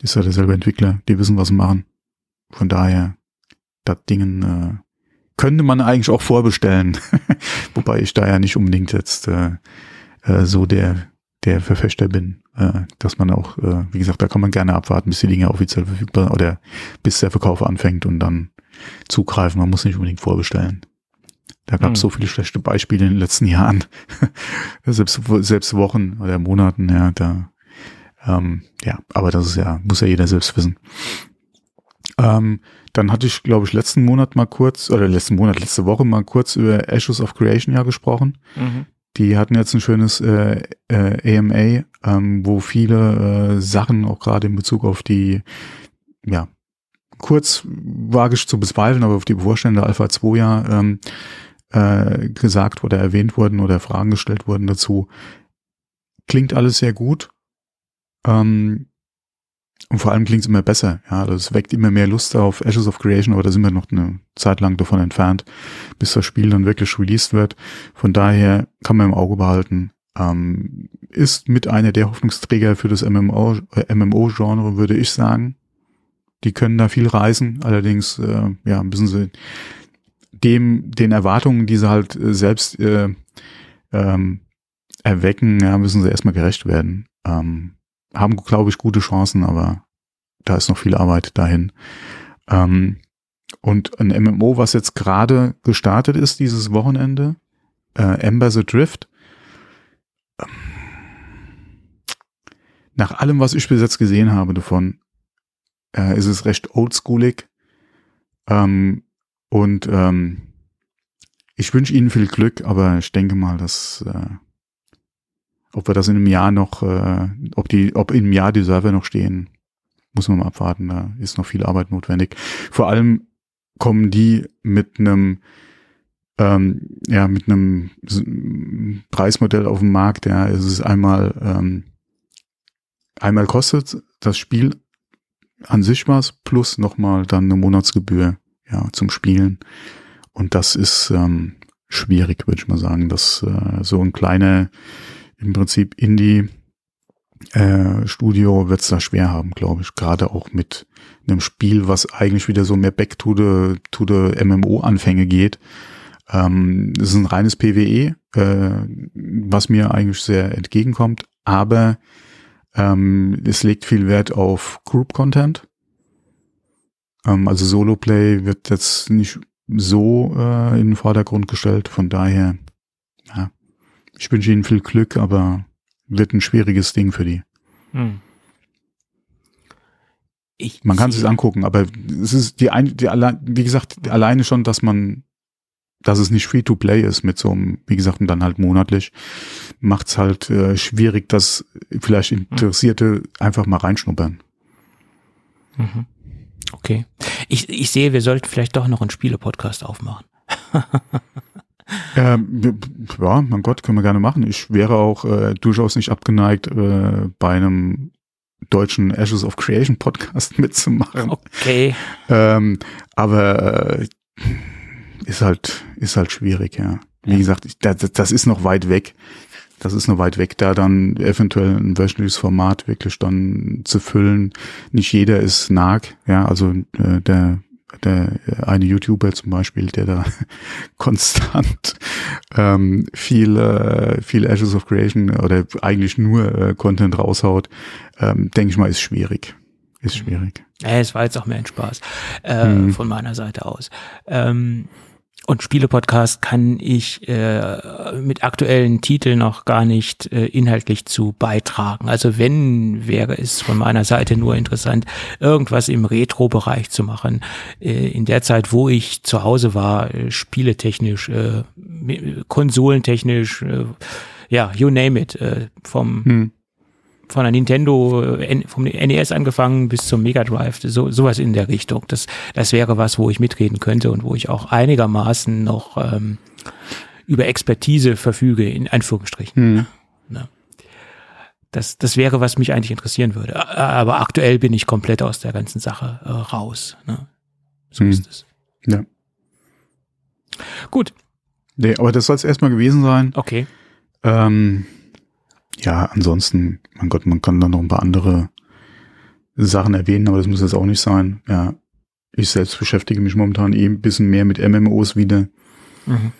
Ist ja derselbe Entwickler, die wissen, was sie machen. Von daher, das Dingen äh, könnte man eigentlich auch vorbestellen. Wobei ich da ja nicht unbedingt jetzt äh, äh, so der, der Verfechter bin, äh, dass man auch, äh, wie gesagt, da kann man gerne abwarten, bis die Dinge offiziell verfügbar oder bis der Verkauf anfängt und dann zugreifen. Man muss nicht unbedingt vorbestellen. Da gab es Hm. so viele schlechte Beispiele in den letzten Jahren. selbst, selbst Wochen oder Monaten, ja, da, ähm, ja, aber das ist ja, muss ja jeder selbst wissen. Ähm, dann hatte ich, glaube ich, letzten Monat mal kurz, oder letzten Monat, letzte Woche mal kurz über Ashes of Creation ja gesprochen. Mhm. Die hatten jetzt ein schönes äh, äh, AMA, ähm, wo viele äh, Sachen auch gerade in Bezug auf die, ja, kurz wage ich zu bezweifeln, aber auf die Bevorstände Alpha 2 ja ähm, äh, gesagt oder erwähnt wurden oder Fragen gestellt wurden dazu. Klingt alles sehr gut. Ähm, und vor allem klingt es immer besser. Ja, es weckt immer mehr Lust auf Ashes of Creation, aber da sind wir noch eine Zeit lang davon entfernt, bis das Spiel dann wirklich released wird. Von daher kann man im Auge behalten. Ähm, ist mit einer der Hoffnungsträger für das MMO, äh, MMO-Genre, würde ich sagen. Die können da viel reisen, allerdings äh, ja, müssen sie dem, den Erwartungen, die sie halt äh, selbst äh, ähm, erwecken, ja, müssen sie erstmal gerecht werden. Ähm, haben, glaube ich, gute Chancen, aber da ist noch viel Arbeit dahin. Ähm, und ein MMO, was jetzt gerade gestartet ist dieses Wochenende, äh, Ember the Drift. Ähm, Nach allem, was ich bis jetzt gesehen habe davon, äh, ist es recht oldschoolig. Ähm, und ähm, ich wünsche Ihnen viel Glück, aber ich denke mal, dass äh, ob wir das in einem Jahr noch, äh, ob die, ob in einem Jahr die Server noch stehen, muss man mal abwarten. Da ist noch viel Arbeit notwendig. Vor allem kommen die mit einem ähm, ja mit einem Preismodell auf den Markt. Ja, es ist einmal ähm, einmal kostet das Spiel an sich was plus nochmal dann eine Monatsgebühr ja zum Spielen und das ist ähm, schwierig, würde ich mal sagen, dass äh, so ein kleiner im Prinzip Indie äh, wird es da schwer haben, glaube ich. Gerade auch mit einem Spiel, was eigentlich wieder so mehr back to the, to the MMO-Anfänge geht. Ähm, es ist ein reines PWE, äh, was mir eigentlich sehr entgegenkommt, aber ähm, es legt viel Wert auf Group-Content. Ähm, also Solo-Play wird jetzt nicht so äh, in den Vordergrund gestellt, von daher, ja, ich wünsche Ihnen viel Glück, aber wird ein schwieriges Ding für die. Hm. Ich Man kann es sich angucken, aber es ist die, ein, die allein, wie gesagt, alleine schon, dass man, dass es nicht free to play ist mit so einem, wie gesagt, und dann halt monatlich, macht es halt äh, schwierig, dass vielleicht Interessierte einfach mal reinschnuppern. Mhm. Okay. Ich, ich sehe, wir sollten vielleicht doch noch einen Spiele-Podcast aufmachen. Ähm, ja, mein Gott, können wir gerne machen. Ich wäre auch äh, durchaus nicht abgeneigt, äh, bei einem deutschen Ashes of Creation Podcast mitzumachen. Okay. Ähm, aber äh, ist halt, ist halt schwierig, ja. Wie Ja. gesagt, ich, das, das ist noch weit weg. Das ist noch weit weg, da dann eventuell ein wöchentliches Format wirklich dann zu füllen. Nicht jeder ist nag, ja, also äh, der der eine YouTuber zum Beispiel, der da konstant ähm, viel, äh, viel Ashes of Creation oder eigentlich nur äh, Content raushaut, ähm, denke ich mal, ist schwierig. Ist schwierig. Äh, es war jetzt auch mehr ein Spaß äh, Mhm. von meiner Seite aus. Ähm, und Spiele-Podcast kann ich äh, mit aktuellen Titeln noch gar nicht äh, inhaltlich zu beitragen. Also wenn, wäre es von meiner Seite nur interessant, irgendwas im Retro-Bereich zu machen. Äh, in der Zeit, wo ich zu Hause war, äh, spieletechnisch, äh, konsolentechnisch, äh, ja, you name it, äh, vom Hm. Von der Nintendo, äh, vom NES angefangen bis zum Mega Drive, so, sowas in der Richtung. Das, das wäre was, wo ich mitreden könnte und wo ich auch einigermaßen noch ähm, über Expertise verfüge, in Anführungsstrichen. Hm. Das, das wäre, was mich eigentlich interessieren würde. Aber aktuell bin ich komplett aus der ganzen Sache äh, raus. Ne? So Hm. ist es. Ja. Gut, Nee, aber das soll es erstmal gewesen sein. okay. Ähm, ja, ansonsten, mein Gott, man kann da noch ein paar andere Sachen erwähnen, aber das muss jetzt auch nicht sein. Ja, ich selbst beschäftige mich momentan eben ein bisschen mehr mit MMOs wieder. Mhm.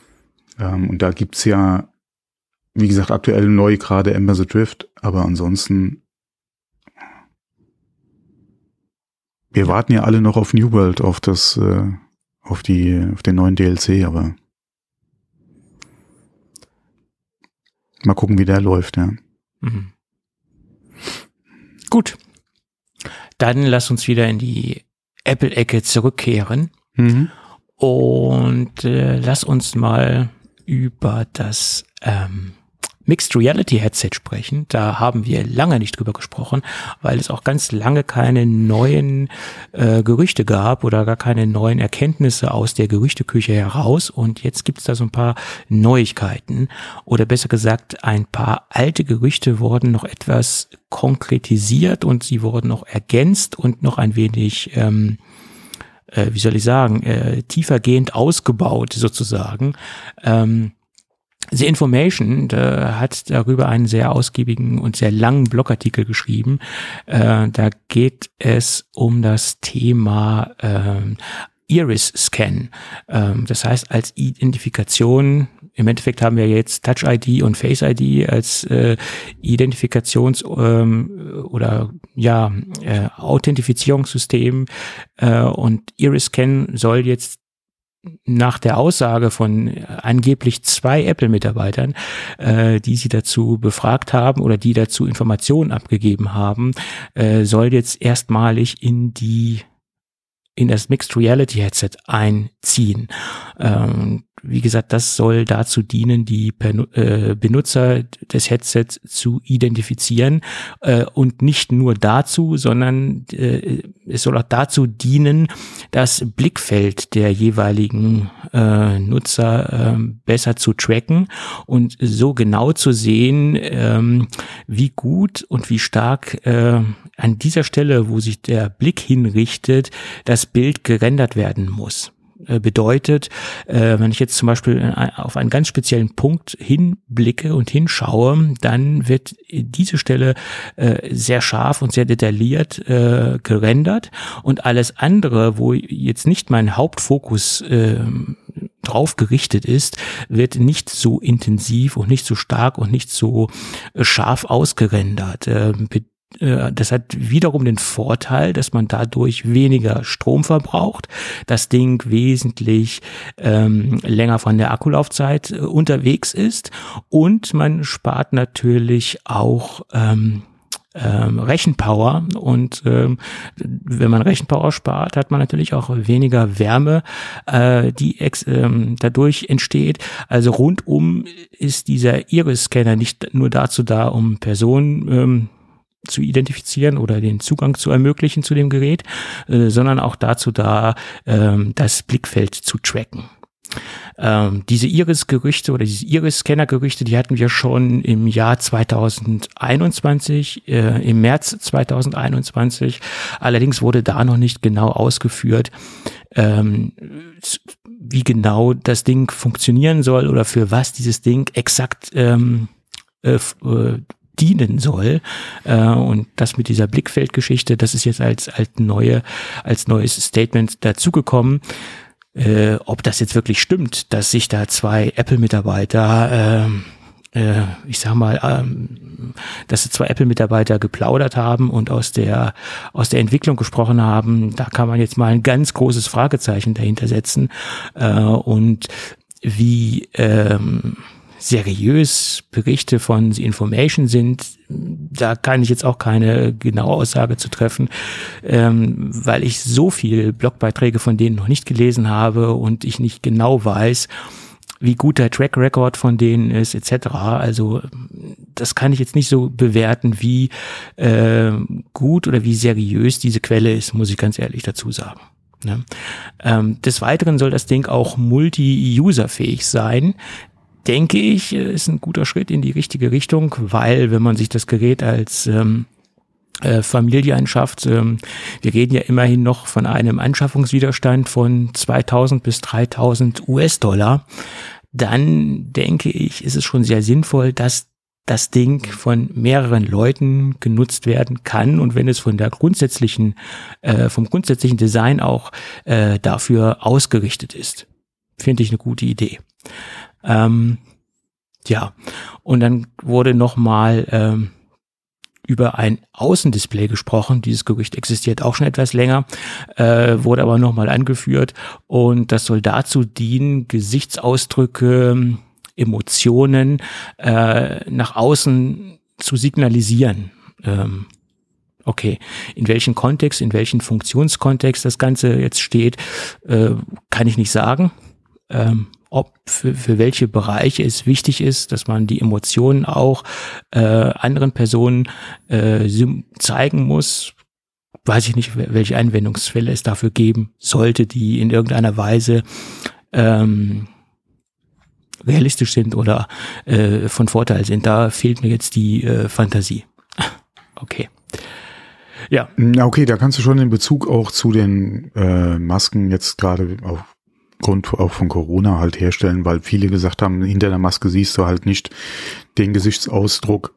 Ähm, und da gibt's ja, wie gesagt, aktuell neu gerade Ember the Drift, aber ansonsten wir warten ja alle noch auf New World, auf das, äh, auf die, auf den neuen DLC, aber mal gucken, wie der läuft, ja. Mhm. Gut. Dann lass uns wieder in die Apple-Ecke zurückkehren Mhm. und äh, lass uns mal über das ähm, Mixed Reality Headset sprechen. Da haben wir lange nicht drüber gesprochen, weil es auch ganz lange keine neuen äh, Gerüchte gab oder gar keine neuen Erkenntnisse aus der Gerüchteküche heraus. Und jetzt gibt es da so ein paar Neuigkeiten oder besser gesagt, ein paar alte Gerüchte wurden noch etwas konkretisiert und sie wurden noch ergänzt und noch ein wenig ähm, äh, wie soll ich sagen, äh, tiefergehend ausgebaut sozusagen. Ähm, The Information da hat darüber einen sehr ausgiebigen und sehr langen Blogartikel geschrieben. Äh, da geht es um das Thema ähm, Iris-Scan. Ähm, das heißt, als Identifikation, im Endeffekt haben wir jetzt Touch-ID und Face-ID als äh, Identifikations- ähm, oder ja, äh, Authentifizierungssystem äh, und Iris-Scan soll jetzt nach der Aussage von angeblich zwei Apple-Mitarbeitern, äh, die sie dazu befragt haben oder die dazu Informationen abgegeben haben, äh, soll jetzt erstmalig in die in das Mixed Reality Headset einziehen. Ähm, wie gesagt, das soll dazu dienen, die äh, Benutzer des Headsets zu identifizieren äh, und nicht nur dazu, sondern äh, es soll auch dazu dienen, das Blickfeld der jeweiligen Nutzer äh, besser zu tracken und so genau zu sehen, ähm, wie gut und wie stark an dieser Stelle, wo sich der Blick hinrichtet, das Bild gerendert werden muss bedeutet, äh, wenn ich jetzt zum Beispiel auf einen ganz speziellen Punkt hinblicke und hinschaue, dann wird diese Stelle äh, sehr scharf und sehr detailliert äh, gerendert und alles andere, wo jetzt nicht mein Hauptfokus äh, drauf gerichtet ist, wird nicht so intensiv und nicht so stark und nicht so scharf ausgerendert. Äh, das hat wiederum den Vorteil, dass man dadurch weniger Strom verbraucht, das Ding wesentlich ähm, länger von der Akkulaufzeit äh, unterwegs ist und man spart natürlich auch ähm, ähm, Rechenpower und ähm, wenn man Rechenpower spart, hat man natürlich auch weniger Wärme, äh, die ex, ähm, dadurch entsteht. Also rundum ist dieser Iris-Scanner nicht nur dazu da, um Personen ähm, zu identifizieren oder den Zugang zu ermöglichen zu dem Gerät, äh, sondern auch dazu da, ähm, das Blickfeld zu tracken. Ähm, diese Iris-Gerüchte oder diese Iris-Scanner-Gerüchte, die hatten wir schon im Jahr 2021, äh, im März 2021. Allerdings wurde da noch nicht genau ausgeführt, ähm, wie genau das Ding funktionieren soll oder für was dieses Ding exakt ähm, äh, äh dienen soll. Äh, und das mit dieser Blickfeldgeschichte, das ist jetzt als, als neue, als neues Statement dazugekommen. Äh, ob das jetzt wirklich stimmt, dass sich da zwei Apple-Mitarbeiter äh, äh, ich sag mal, ähm, dass zwei Apple-Mitarbeiter geplaudert haben und aus der, aus der Entwicklung gesprochen haben, da kann man jetzt mal ein ganz großes Fragezeichen dahinter setzen. Äh, und wie, ähm, seriös Berichte von The Information sind, da kann ich jetzt auch keine genaue Aussage zu treffen, ähm, weil ich so viel Blogbeiträge von denen noch nicht gelesen habe und ich nicht genau weiß, wie gut der Track Record von denen ist, etc. Also das kann ich jetzt nicht so bewerten, wie äh, gut oder wie seriös diese Quelle ist, muss ich ganz ehrlich dazu sagen. Ne? Ähm, des Weiteren soll das Ding auch multi-user-fähig sein denke ich, ist ein guter Schritt in die richtige Richtung, weil wenn man sich das Gerät als ähm, äh, Familie anschafft, ähm, wir reden ja immerhin noch von einem Anschaffungswiderstand von 2000 bis 3000 US-Dollar, dann denke ich, ist es schon sehr sinnvoll, dass das Ding von mehreren Leuten genutzt werden kann und wenn es von der grundsätzlichen, äh, vom grundsätzlichen Design auch äh, dafür ausgerichtet ist. Finde ich eine gute Idee. Ähm, ja, und dann wurde nochmal ähm, über ein Außendisplay gesprochen. Dieses Gerücht existiert auch schon etwas länger, äh, wurde aber nochmal angeführt und das soll dazu dienen, Gesichtsausdrücke Emotionen äh, nach außen zu signalisieren. Ähm, okay, in welchem Kontext, in welchem Funktionskontext das Ganze jetzt steht, äh, kann ich nicht sagen. Ähm, ob für, für welche Bereiche es wichtig ist, dass man die Emotionen auch äh, anderen Personen äh, zeigen muss, weiß ich nicht, welche Anwendungsfälle es dafür geben sollte, die in irgendeiner Weise ähm, realistisch sind oder äh, von Vorteil sind. Da fehlt mir jetzt die äh, Fantasie. Okay. Ja. Okay, da kannst du schon den Bezug auch zu den äh, Masken jetzt gerade aufgrund auch von Corona halt herstellen, weil viele gesagt haben, hinter der Maske siehst du halt nicht den Gesichtsausdruck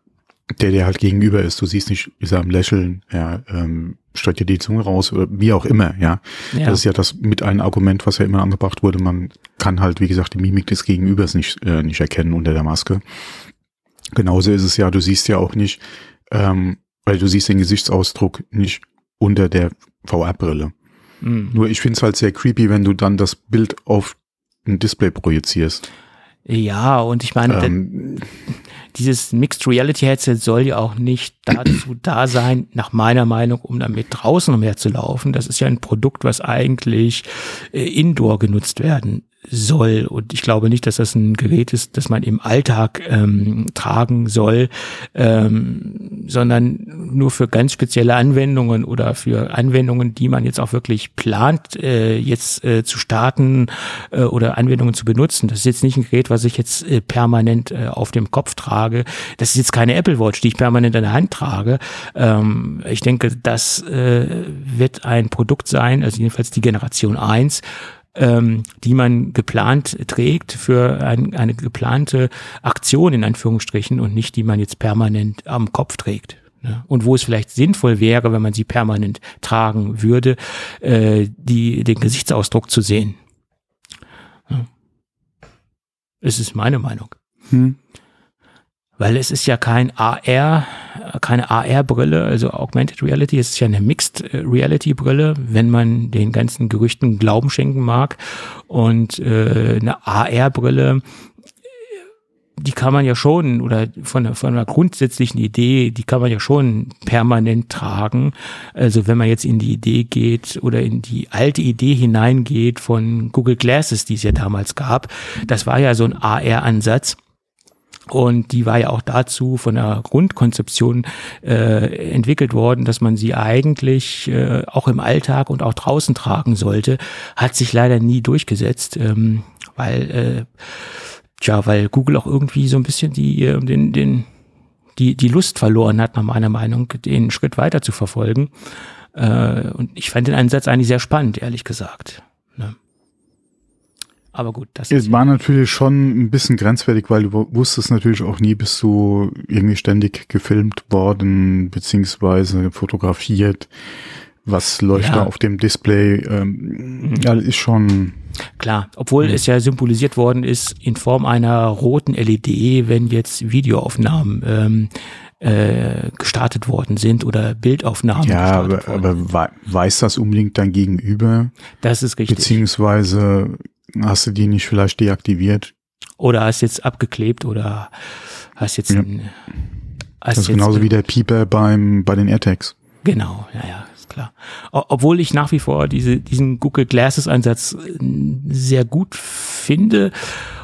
der dir halt gegenüber ist. Du siehst nicht, ist er am Lächeln, ja, ähm, streckt dir die Zunge raus oder wie auch immer, ja. ja. Das ist ja das mit einem Argument, was ja immer angebracht wurde. Man kann halt, wie gesagt, die Mimik des Gegenübers nicht, äh, nicht erkennen unter der Maske. Genauso ist es ja, du siehst ja auch nicht, ähm, weil du siehst den Gesichtsausdruck nicht unter der VR-Brille. Mhm. Nur ich finde es halt sehr creepy, wenn du dann das Bild auf ein Display projizierst. Ja, und ich meine, ähm, dieses Mixed Reality Headset soll ja auch nicht dazu da sein, nach meiner Meinung, um damit draußen umherzulaufen. Das ist ja ein Produkt, was eigentlich äh, indoor genutzt werden soll. Und ich glaube nicht, dass das ein Gerät ist, das man im Alltag ähm, tragen soll, ähm, sondern nur für ganz spezielle Anwendungen oder für Anwendungen, die man jetzt auch wirklich plant, äh, jetzt äh, zu starten äh, oder Anwendungen zu benutzen. Das ist jetzt nicht ein Gerät, was ich jetzt äh, permanent äh, auf dem Kopf trage. Das ist jetzt keine Apple Watch, die ich permanent in der Hand trage. Ähm, ich denke, das äh, wird ein Produkt sein, also jedenfalls die Generation 1, ähm, die man geplant trägt für ein, eine geplante Aktion in Anführungsstrichen und nicht die man jetzt permanent am Kopf trägt. Ne? Und wo es vielleicht sinnvoll wäre, wenn man sie permanent tragen würde, äh, die, den Gesichtsausdruck zu sehen. Ja. Es ist meine Meinung. Hm weil es ist ja kein AR, keine AR-Brille, also Augmented Reality, es ist ja eine Mixed Reality Brille, wenn man den ganzen Gerüchten Glauben schenken mag. Und äh, eine AR-Brille, die kann man ja schon, oder von, von einer grundsätzlichen Idee, die kann man ja schon permanent tragen. Also wenn man jetzt in die Idee geht oder in die alte Idee hineingeht von Google Glasses, die es ja damals gab, das war ja so ein AR-Ansatz und die war ja auch dazu von der Grundkonzeption äh, entwickelt worden, dass man sie eigentlich äh, auch im Alltag und auch draußen tragen sollte. Hat sich leider nie durchgesetzt, ähm, weil, äh, tja, weil Google auch irgendwie so ein bisschen die, äh, den, den, die, die Lust verloren hat, nach meiner Meinung, den Schritt weiter zu verfolgen. Äh, und ich fand den Ansatz eigentlich sehr spannend, ehrlich gesagt. Aber gut, das es war natürlich schon ein bisschen grenzwertig, weil du wusstest natürlich auch nie, bist du irgendwie ständig gefilmt worden, beziehungsweise fotografiert. Was läuft ja. da auf dem Display? Ähm, mhm. ja, ist schon. Klar, obwohl mhm. es ja symbolisiert worden ist in Form einer roten LED, wenn jetzt Videoaufnahmen ähm, äh, gestartet worden sind oder Bildaufnahmen. Ja, aber, aber weiß das unbedingt dein Gegenüber? Das ist richtig. Beziehungsweise Hast du die nicht vielleicht deaktiviert? Oder hast jetzt abgeklebt oder hast jetzt ja. ein, hast Das ist genauso wie der Pieper beim, bei den AirTags. Genau, ja, ja, ist klar. Obwohl ich nach wie vor diese, diesen Google Glasses Einsatz äh, sehr gut finde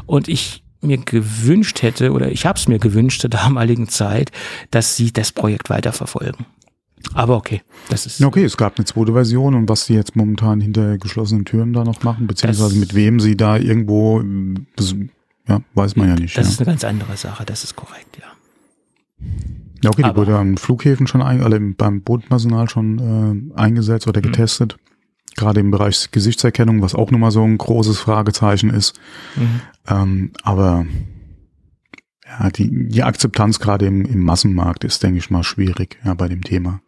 und ich mir gewünscht hätte oder ich habe es mir gewünscht zur damaligen Zeit, dass sie das Projekt weiterverfolgen. Aber okay, das ist. Okay, es gab eine zweite Version und was sie jetzt momentan hinter geschlossenen Türen da noch machen, beziehungsweise mit wem sie da irgendwo, das, ja, weiß man ja nicht. Das ja. ist eine ganz andere Sache, das ist korrekt, ja. Ja, okay, die Aber, wurde an Flughäfen schon, ein, also beim Bodenpersonal schon äh, eingesetzt oder mhm. getestet. Gerade im Bereich Gesichtserkennung, was auch nochmal so ein großes Fragezeichen ist. Mhm. Ähm, aber ja, die, die Akzeptanz gerade im, im Massenmarkt ist, denke ich mal, schwierig ja, bei dem Thema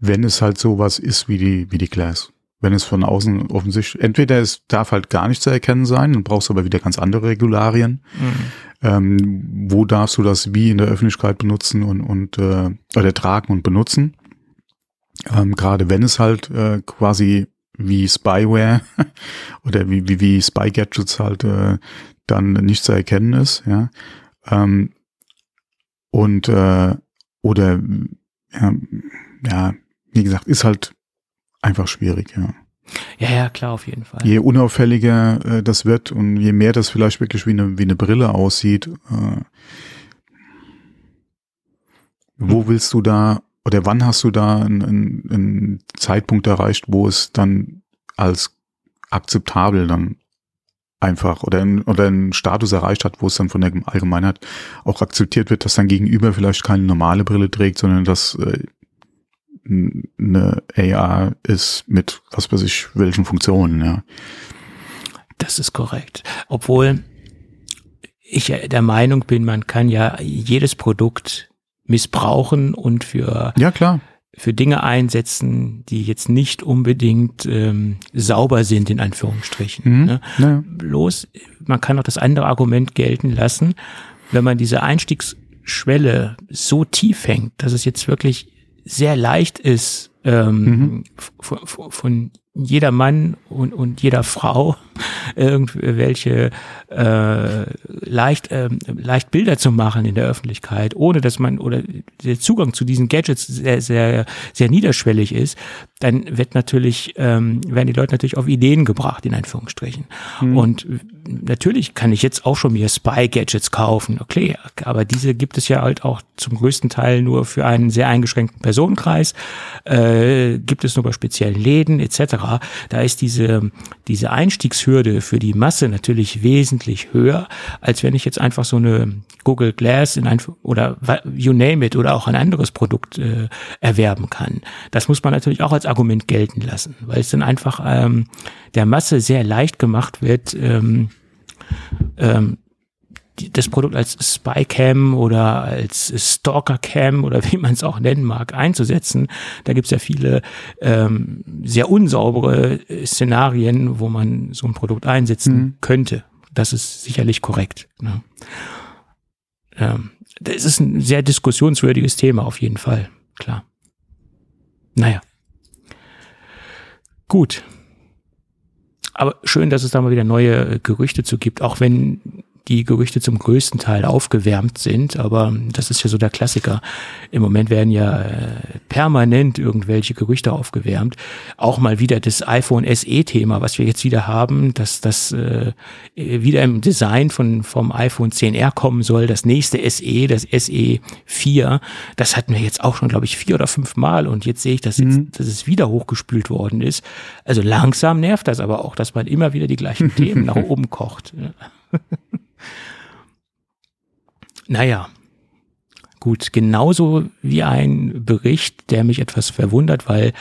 wenn es halt sowas ist wie die, wie die Glass. Wenn es von außen offensichtlich, entweder es darf halt gar nicht zu erkennen sein, dann brauchst du aber wieder ganz andere Regularien. Mhm. Ähm, wo darfst du das wie in der Öffentlichkeit benutzen und, und äh, oder tragen und benutzen? Ähm, Gerade wenn es halt äh, quasi wie Spyware oder wie, wie, wie Spy-Gadgets halt äh, dann nicht zu erkennen ist, ja. Ähm, und äh, oder ja, ja, wie gesagt, ist halt einfach schwierig, ja. Ja, ja, klar, auf jeden Fall. Je unauffälliger äh, das wird und je mehr das vielleicht wirklich wie eine, wie eine Brille aussieht, äh, wo willst du da oder wann hast du da einen, einen, einen Zeitpunkt erreicht, wo es dann als akzeptabel dann einfach oder, ein, oder einen Status erreicht hat, wo es dann von der Allgemeinheit auch akzeptiert wird, dass dein Gegenüber vielleicht keine normale Brille trägt, sondern dass äh, eine AR ist mit was weiß ich welchen Funktionen, ja. Das ist korrekt. Obwohl ich der Meinung bin, man kann ja jedes Produkt missbrauchen und für ja klar für Dinge einsetzen, die jetzt nicht unbedingt ähm, sauber sind, in Anführungsstrichen. Mhm. Ne? Ja. Bloß, man kann auch das andere Argument gelten lassen, wenn man diese Einstiegsschwelle so tief hängt, dass es jetzt wirklich sehr leicht ist, ähm, mhm. von, von jeder Mann und, und jeder Frau irgendwelche äh, leicht, äh, leicht Bilder zu machen in der Öffentlichkeit, ohne dass man oder der Zugang zu diesen Gadgets sehr, sehr, sehr niederschwellig ist, dann wird natürlich, ähm, werden die Leute natürlich auf Ideen gebracht, in Anführungsstrichen. Mhm. Und natürlich kann ich jetzt auch schon mir Spy-Gadgets kaufen, okay, aber diese gibt es ja halt auch zum größten Teil nur für einen sehr eingeschränkten Personenkreis, äh, gibt es nur bei speziellen Läden etc. Da ist diese, diese Einstiegshürde für die Masse natürlich wesentlich höher, als wenn ich jetzt einfach so eine Google Glass in ein, oder you name it oder auch ein anderes Produkt äh, erwerben kann. Das muss man natürlich auch als Argument gelten lassen, weil es dann einfach ähm, der Masse sehr leicht gemacht wird, ähm, ähm, das Produkt als Spycam oder als Stalkercam oder wie man es auch nennen mag, einzusetzen. Da gibt es ja viele ähm, sehr unsaubere Szenarien, wo man so ein Produkt einsetzen mhm. könnte. Das ist sicherlich korrekt. Ne? Ähm, das ist ein sehr diskussionswürdiges Thema auf jeden Fall, klar. Naja. Gut. Aber schön, dass es da mal wieder neue Gerüchte zu gibt, auch wenn die Gerüchte zum größten Teil aufgewärmt sind, aber das ist ja so der Klassiker. Im Moment werden ja äh, permanent irgendwelche Gerüchte aufgewärmt. Auch mal wieder das iPhone SE-Thema, was wir jetzt wieder haben, dass das äh, wieder im Design von vom iPhone 10R kommen soll, das nächste SE, das SE 4, das hatten wir jetzt auch schon, glaube ich, vier oder fünf Mal und jetzt sehe ich, dass, jetzt, mhm. dass es wieder hochgespült worden ist. Also langsam nervt das aber auch, dass man immer wieder die gleichen Themen nach oben kocht. Naja, gut, genauso wie ein Bericht, der mich etwas verwundert, weil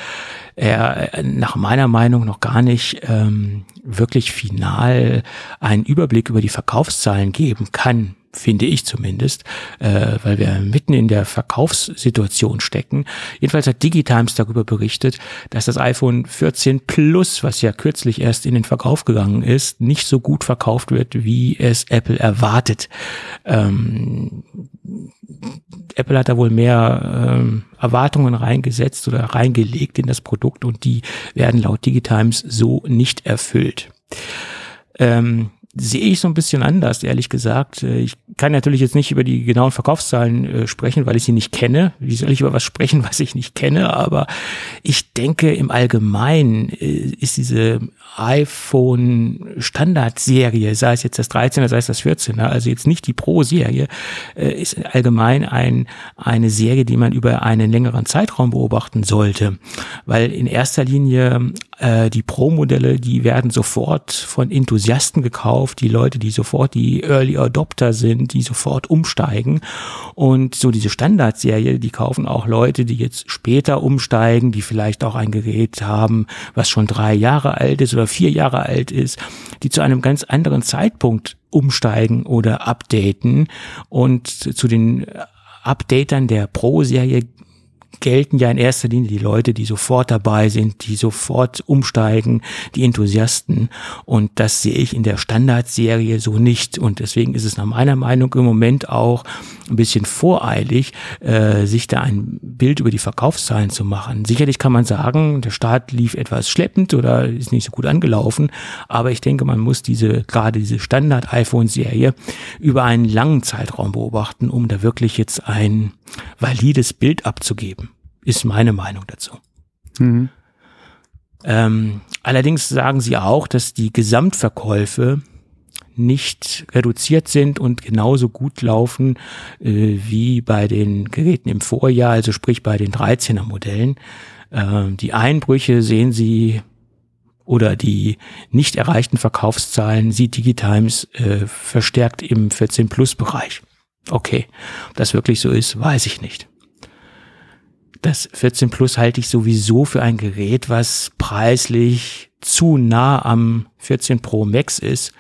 er nach meiner Meinung noch gar nicht ähm, wirklich final einen Überblick über die Verkaufszahlen geben kann finde ich zumindest, äh, weil wir mitten in der Verkaufssituation stecken. Jedenfalls hat Digitimes darüber berichtet, dass das iPhone 14 Plus, was ja kürzlich erst in den Verkauf gegangen ist, nicht so gut verkauft wird, wie es Apple erwartet. Ähm, Apple hat da wohl mehr ähm, Erwartungen reingesetzt oder reingelegt in das Produkt und die werden laut Digitimes so nicht erfüllt. Ähm, sehe ich so ein bisschen anders, ehrlich gesagt. Äh, ich kann natürlich jetzt nicht über die genauen Verkaufszahlen äh, sprechen, weil ich sie nicht kenne. Wie soll ich über was sprechen, was ich nicht kenne? Aber ich denke, im Allgemeinen äh, ist diese iPhone Standardserie, sei es jetzt das 13er, sei es das 14er, also jetzt nicht die Pro-Serie, ist allgemein ein, eine Serie, die man über einen längeren Zeitraum beobachten sollte. Weil in erster Linie äh, die Pro-Modelle, die werden sofort von Enthusiasten gekauft, die Leute, die sofort die Early Adopter sind, die sofort umsteigen. Und so diese Standardserie, die kaufen auch Leute, die jetzt später umsteigen, die vielleicht auch ein Gerät haben, was schon drei Jahre alt ist oder vier Jahre alt ist, die zu einem ganz anderen Zeitpunkt umsteigen oder updaten. Und zu den Updatern der Pro-Serie gelten ja in erster Linie die Leute, die sofort dabei sind, die sofort umsteigen, die Enthusiasten. Und das sehe ich in der Standardserie so nicht. Und deswegen ist es nach meiner Meinung im Moment auch ein bisschen voreilig, äh, sich da ein Bild über die Verkaufszahlen zu machen. Sicherlich kann man sagen, der Start lief etwas schleppend oder ist nicht so gut angelaufen. Aber ich denke, man muss diese, gerade diese Standard-iPhone-Serie über einen langen Zeitraum beobachten, um da wirklich jetzt ein valides Bild abzugeben ist meine Meinung dazu. Mhm. Ähm, allerdings sagen sie auch, dass die Gesamtverkäufe nicht reduziert sind und genauso gut laufen äh, wie bei den Geräten im Vorjahr, also sprich bei den 13er Modellen. Äh, die Einbrüche sehen sie oder die nicht erreichten Verkaufszahlen sieht Digitimes äh, verstärkt im 14 Plus Bereich. Okay, ob das wirklich so ist, weiß ich nicht das 14 Plus halte ich sowieso für ein Gerät, was preislich zu nah am 14 Pro Max ist.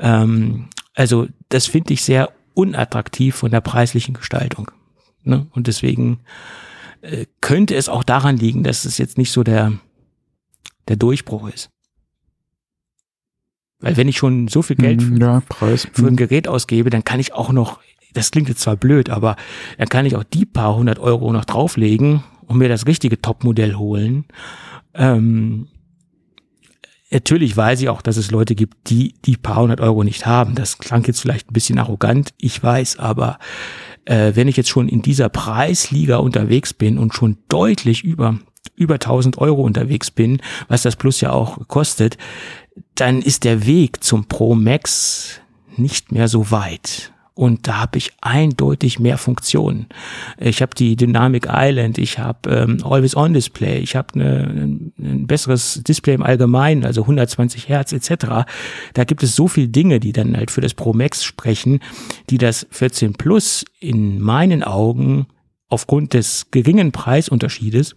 Ähm, also das finde ich sehr unattraktiv von der preislichen Gestaltung. Ne? Und deswegen äh, könnte es auch daran liegen, dass es jetzt nicht so der, der Durchbruch ist. Weil wenn ich schon so viel Geld mhm, ja, für, für ein mhm. Gerät ausgebe, dann kann ich auch noch das klingt jetzt zwar blöd, aber dann kann ich auch die paar hundert Euro noch drauflegen und mir das richtige Topmodell holen. Ähm, natürlich weiß ich auch, dass es Leute gibt, die die paar hundert Euro nicht haben. Das klang jetzt vielleicht ein bisschen arrogant, ich weiß, aber äh, wenn ich jetzt schon in dieser Preisliga unterwegs bin und schon deutlich über über 1000 Euro unterwegs bin, was das Plus ja auch kostet, dann ist der Weg zum Pro Max nicht mehr so weit und da habe ich eindeutig mehr Funktionen. Ich habe die Dynamic Island, ich habe ähm, Always On Display, ich habe ein, ein besseres Display im Allgemeinen, also 120 Hertz etc. Da gibt es so viele Dinge, die dann halt für das Pro Max sprechen, die das 14 Plus in meinen Augen aufgrund des geringen Preisunterschiedes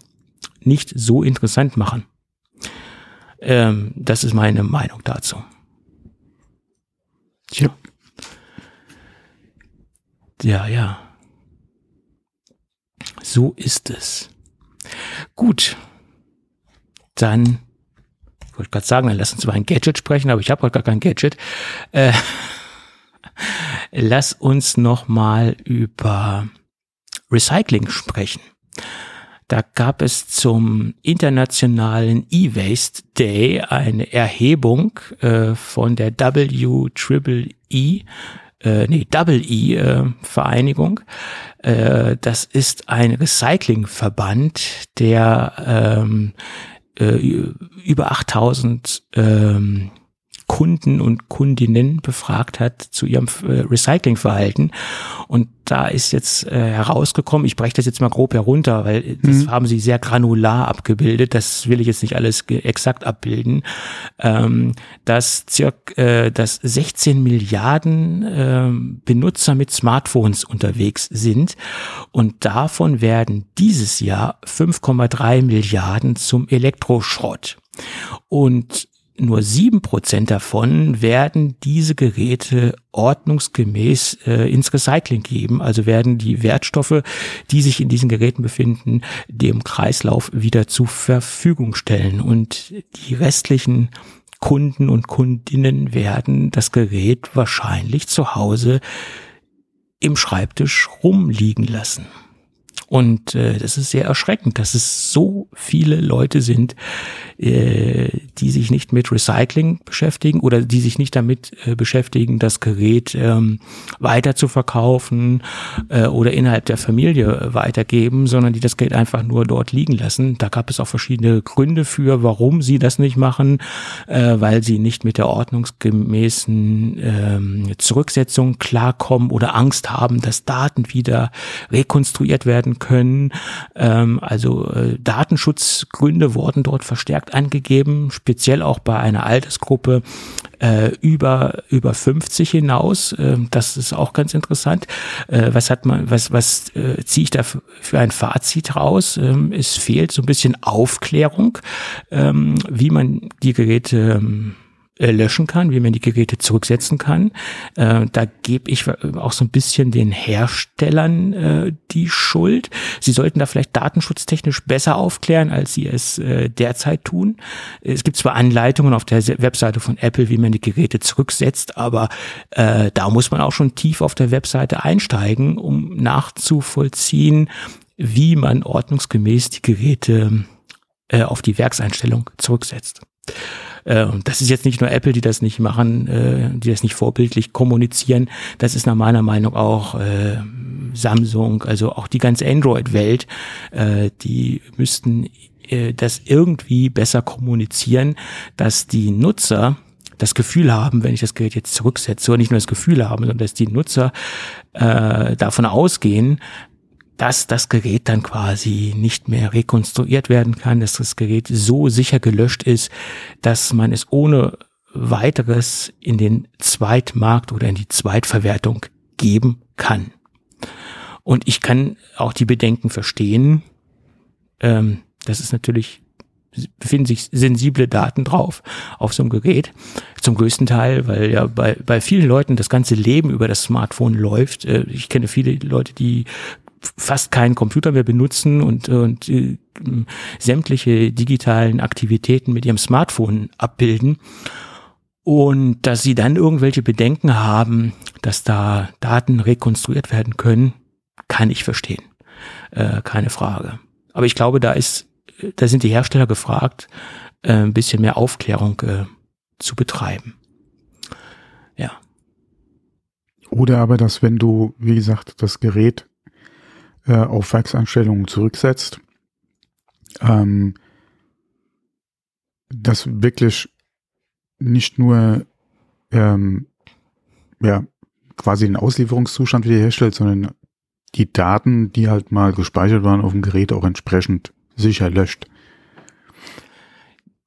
nicht so interessant machen. Ähm, das ist meine Meinung dazu. Ich habe ja, ja. So ist es. Gut. Dann, ich wollte gerade sagen, dann lass uns über ein Gadget sprechen, aber ich habe heute gar kein Gadget. Äh, lass uns noch mal über Recycling sprechen. Da gab es zum internationalen E-Waste Day eine Erhebung äh, von der WEEE äh, nee, Double E äh, Vereinigung. Äh, das ist ein Recyclingverband, der ähm, äh, über 8000 ähm, Kunden und Kundinnen befragt hat zu ihrem äh, Recyclingverhalten. Und da ist jetzt äh, herausgekommen, ich breche das jetzt mal grob herunter, weil das mhm. haben sie sehr granular abgebildet, das will ich jetzt nicht alles exakt abbilden, ähm, dass circa äh, dass 16 Milliarden äh, Benutzer mit Smartphones unterwegs sind und davon werden dieses Jahr 5,3 Milliarden zum Elektroschrott. Und nur sieben Prozent davon werden diese Geräte ordnungsgemäß äh, ins Recycling geben. Also werden die Wertstoffe, die sich in diesen Geräten befinden, dem Kreislauf wieder zur Verfügung stellen. Und die restlichen Kunden und Kundinnen werden das Gerät wahrscheinlich zu Hause im Schreibtisch rumliegen lassen. Und äh, das ist sehr erschreckend, dass es so viele Leute sind, äh, die sich nicht mit Recycling beschäftigen oder die sich nicht damit äh, beschäftigen, das Gerät ähm, weiter zu verkaufen äh, oder innerhalb der Familie weitergeben, sondern die das Geld einfach nur dort liegen lassen. Da gab es auch verschiedene Gründe für, warum sie das nicht machen, weil sie nicht mit der ordnungsgemäßen ähm, Zurücksetzung klarkommen oder Angst haben, dass Daten wieder rekonstruiert werden können. Ähm, also Datenschutzgründe wurden dort verstärkt angegeben, speziell auch bei einer Altersgruppe äh, über über 50 hinaus. Äh, das ist auch ganz interessant. Äh, was hat man, was was äh, ziehe ich da für ein Fazit raus? Ähm, es fehlt so ein bisschen Aufklärung, ähm, wie man die Geräte ähm, äh, löschen kann, wie man die Geräte zurücksetzen kann. Äh, da gebe ich auch so ein bisschen den Herstellern äh, die Schuld. Sie sollten da vielleicht datenschutztechnisch besser aufklären, als sie es äh, derzeit tun. Es gibt zwar Anleitungen auf der Webseite von Apple, wie man die Geräte zurücksetzt, aber äh, da muss man auch schon tief auf der Webseite einsteigen, um nachzuvollziehen, wie man ordnungsgemäß die Geräte äh, auf die Werkseinstellung zurücksetzt. Äh, das ist jetzt nicht nur Apple, die das nicht machen, äh, die das nicht vorbildlich kommunizieren. Das ist nach meiner Meinung auch äh, Samsung, also auch die ganze Android-Welt. Die müssten das irgendwie besser kommunizieren, dass die Nutzer das Gefühl haben, wenn ich das Gerät jetzt zurücksetze, nicht nur das Gefühl haben, sondern dass die Nutzer äh, davon ausgehen, dass das Gerät dann quasi nicht mehr rekonstruiert werden kann, dass das Gerät so sicher gelöscht ist, dass man es ohne weiteres in den Zweitmarkt oder in die Zweitverwertung geben kann. Und ich kann auch die Bedenken verstehen. Ähm, das ist natürlich, befinden sich sensible Daten drauf auf so einem Gerät. Zum größten Teil, weil ja bei, bei vielen Leuten das ganze Leben über das Smartphone läuft. Äh, ich kenne viele Leute, die fast keinen Computer mehr benutzen und, und äh, sämtliche digitalen Aktivitäten mit ihrem Smartphone abbilden. Und dass sie dann irgendwelche Bedenken haben, dass da Daten rekonstruiert werden können, kann ich verstehen. Äh, keine Frage. Aber ich glaube, da ist, da sind die Hersteller gefragt, äh, ein bisschen mehr Aufklärung äh, zu betreiben. Ja. Oder aber, dass wenn du, wie gesagt, das Gerät äh, auf Werkseinstellungen zurücksetzt, ähm, das wirklich nicht nur ähm, ja, quasi den Auslieferungszustand wiederherstellt, sondern die Daten, die halt mal gespeichert waren auf dem Gerät, auch entsprechend sicher löscht.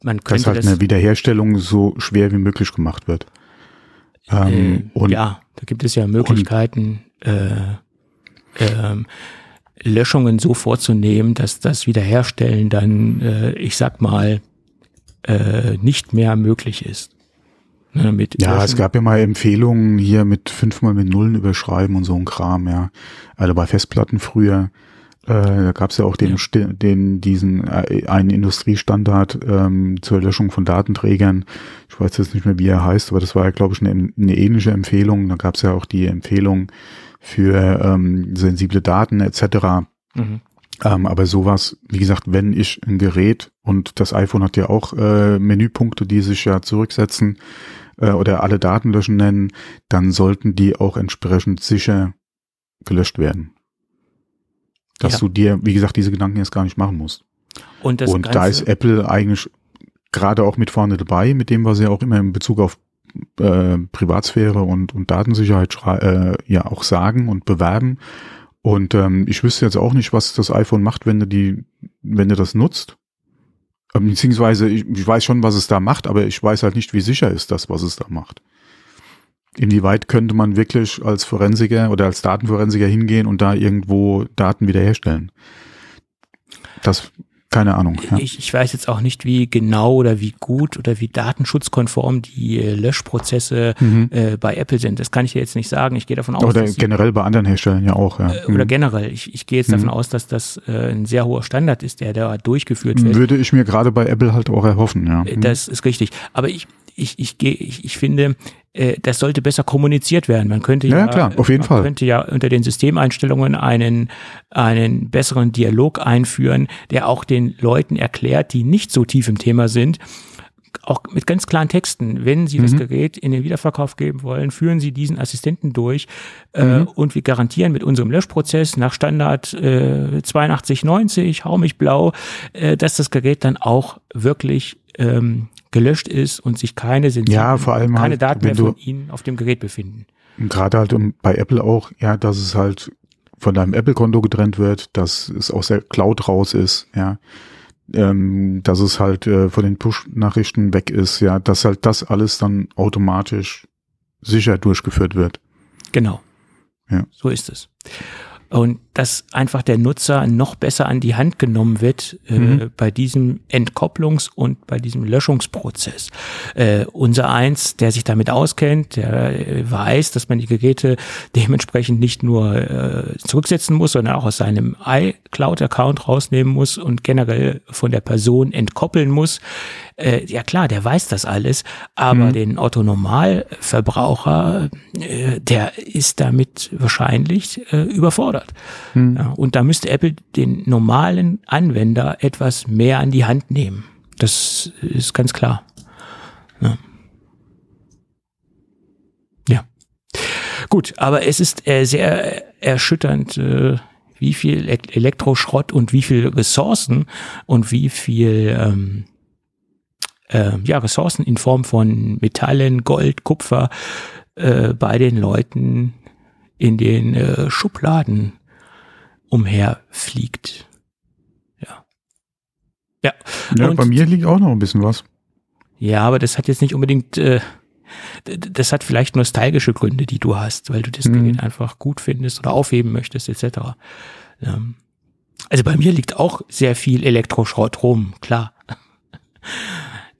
Man könnte dass halt das eine Wiederherstellung so schwer wie möglich gemacht wird. Ähm, äh, ja, da gibt es ja Möglichkeiten, äh, ähm, Löschungen so vorzunehmen, dass das Wiederherstellen dann, äh, ich sag mal, äh, nicht mehr möglich ist. Ne, mit ja, Löschen. es gab ja mal Empfehlungen hier mit fünfmal mit Nullen überschreiben und so ein Kram, ja. Also bei Festplatten früher, äh, da gab es ja auch den, ja. den diesen äh, einen Industriestandard ähm, zur Löschung von Datenträgern. Ich weiß jetzt nicht mehr, wie er heißt, aber das war ja, glaube ich, eine, eine ähnliche Empfehlung. Da gab es ja auch die Empfehlung, für ähm, sensible Daten etc. Mhm. Ähm, aber sowas, wie gesagt, wenn ich ein Gerät und das iPhone hat ja auch äh, Menüpunkte, die sich ja zurücksetzen äh, oder alle Daten löschen nennen, dann sollten die auch entsprechend sicher gelöscht werden. Dass ja. du dir, wie gesagt, diese Gedanken jetzt gar nicht machen musst. Und, und da ist Apple eigentlich gerade auch mit vorne dabei, mit dem, was sie auch immer in Bezug auf äh, Privatsphäre und, und Datensicherheit äh, ja auch sagen und bewerben. Und ähm, ich wüsste jetzt auch nicht, was das iPhone macht, wenn du die, wenn du das nutzt. Ähm, beziehungsweise ich, ich weiß schon, was es da macht, aber ich weiß halt nicht, wie sicher ist das, was es da macht. Inwieweit könnte man wirklich als Forensiker oder als Datenforensiker hingehen und da irgendwo Daten wiederherstellen? Das keine Ahnung. Ja. Ich, ich weiß jetzt auch nicht, wie genau oder wie gut oder wie datenschutzkonform die äh, Löschprozesse mhm. äh, bei Apple sind. Das kann ich dir jetzt nicht sagen. Ich gehe davon aus. Oder generell bei anderen Herstellern ja auch. Ja. Äh, oder mhm. generell. Ich, ich gehe jetzt davon mhm. aus, dass das äh, ein sehr hoher Standard ist, der da durchgeführt wird. Würde ich mir gerade bei Apple halt auch erhoffen, ja. Äh, das ist richtig. Aber ich, ich, ich, gehe, ich, ich finde, äh, das sollte besser kommuniziert werden. Man könnte ja, ja klar, auf jeden man Fall. könnte ja unter den Systemeinstellungen einen, einen besseren Dialog einführen, der auch den Leuten erklärt, die nicht so tief im Thema sind, auch mit ganz klaren Texten. Wenn Sie mhm. das Gerät in den Wiederverkauf geben wollen, führen Sie diesen Assistenten durch äh, mhm. und wir garantieren mit unserem Löschprozess nach Standard äh, 8290, hau mich blau, äh, dass das Gerät dann auch wirklich ähm, gelöscht ist und sich keine, sind ja, vor allem keine halt, Daten mehr von Ihnen auf dem Gerät befinden. Gerade halt bei Apple auch, ja, dass es halt von deinem Apple-Konto getrennt wird, dass es aus der Cloud raus ist, ja, ähm, dass es halt äh, von den Push-Nachrichten weg ist, ja, dass halt das alles dann automatisch sicher durchgeführt wird. Genau. Ja. So ist es. Und dass einfach der Nutzer noch besser an die Hand genommen wird äh, mhm. bei diesem Entkopplungs- und bei diesem Löschungsprozess. Äh, unser eins, der sich damit auskennt, der äh, weiß, dass man die Geräte dementsprechend nicht nur äh, zurücksetzen muss, sondern auch aus seinem iCloud-Account rausnehmen muss und generell von der Person entkoppeln muss. Äh, ja klar, der weiß das alles, aber mhm. den Otto-Normalverbraucher, äh, der ist damit wahrscheinlich äh, überfordert. Mhm. Ja, und da müsste Apple den normalen Anwender etwas mehr an die Hand nehmen. Das ist ganz klar. Ja. ja. Gut, aber es ist äh, sehr erschütternd, äh, wie viel Elektroschrott und wie viel Ressourcen und wie viel ähm, äh, ja, Ressourcen in Form von Metallen, Gold, Kupfer äh, bei den Leuten in den äh, Schubladen umherfliegt. Ja. Ja. ja bei mir liegt auch noch ein bisschen was. Ja, aber das hat jetzt nicht unbedingt, äh, das hat vielleicht nostalgische Gründe, die du hast, weil du das mhm. einfach gut findest oder aufheben möchtest, etc. Ähm, also bei mir liegt auch sehr viel Elektroschrott rum, klar.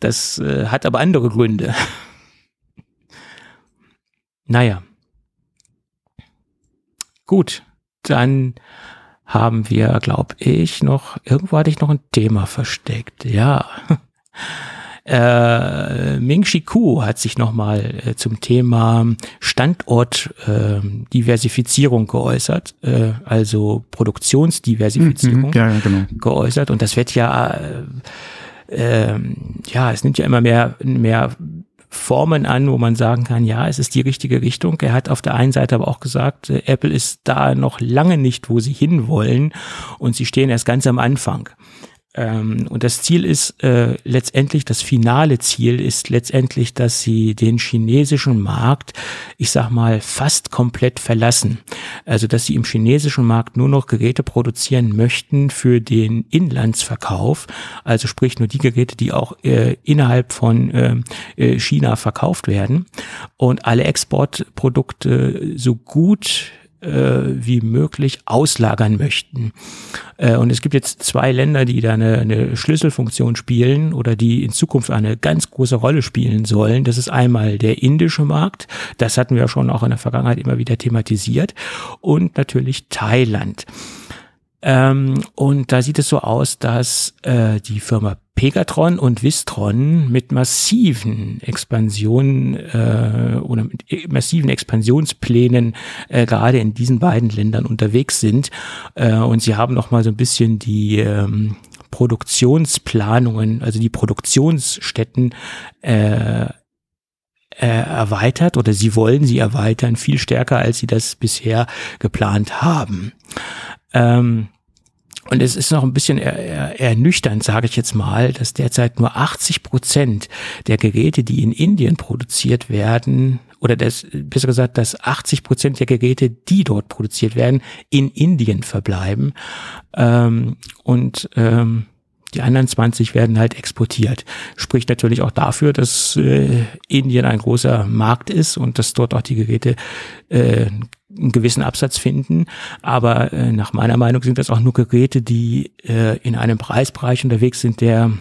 Das äh, hat aber andere Gründe. naja. Gut, dann haben wir, glaube ich, noch, irgendwo hatte ich noch ein Thema versteckt, ja. Äh, Ming Chi Ku hat sich nochmal äh, zum Thema Standortdiversifizierung ähm, äh, geäußert, äh, also Produktionsdiversifizierung mhm, ja, ja, genau. geäußert. Und das wird ja, äh, ja, es nimmt ja immer mehr, mehr Formen an, wo man sagen kann, ja, es ist die richtige Richtung. Er hat auf der einen Seite aber auch gesagt, äh, Apple ist da noch lange nicht, wo sie hinwollen und sie stehen erst ganz am Anfang. Ähm, und das Ziel ist äh, letztendlich, das finale Ziel ist letztendlich, dass sie den chinesischen Markt, ich sag mal, fast komplett verlassen. Also, dass sie im chinesischen Markt nur noch Geräte produzieren möchten für den Inlandsverkauf. Also sprich nur die Geräte, die auch äh, innerhalb von äh, äh China verkauft werden. Und alle Exportprodukte so gut äh, wie möglich auslagern möchten. Äh, und es gibt jetzt zwei Länder, die da eine, eine Schlüsselfunktion spielen oder die in Zukunft eine ganz große Rolle spielen sollen. Das ist einmal der indische Markt. Das hatten wir schon auch in der Vergangenheit immer wieder thematisiert. Und natürlich Thailand. Ähm, und da sieht es so aus, dass äh, die Firma Pegatron und Vistron mit massiven Expansionen äh, oder mit massiven Expansionsplänen äh, gerade in diesen beiden Ländern unterwegs sind. Äh, und sie haben noch mal so ein bisschen die ähm, Produktionsplanungen, also die Produktionsstätten äh, äh, erweitert oder sie wollen sie erweitern viel stärker, als sie das bisher geplant haben. Ähm, und es ist noch ein bisschen ernüchternd, sage ich jetzt mal, dass derzeit nur 80 Prozent der Geräte, die in Indien produziert werden, oder das, besser gesagt, dass 80 Prozent der Geräte, die dort produziert werden, in Indien verbleiben. Ähm, und ähm, die anderen 20 werden halt exportiert. Spricht natürlich auch dafür, dass äh, Indien ein großer Markt ist und dass dort auch die Geräte äh, einen gewissen Absatz finden. Aber äh, nach meiner Meinung sind das auch nur Geräte, die äh, in einem Preisbereich unterwegs sind, der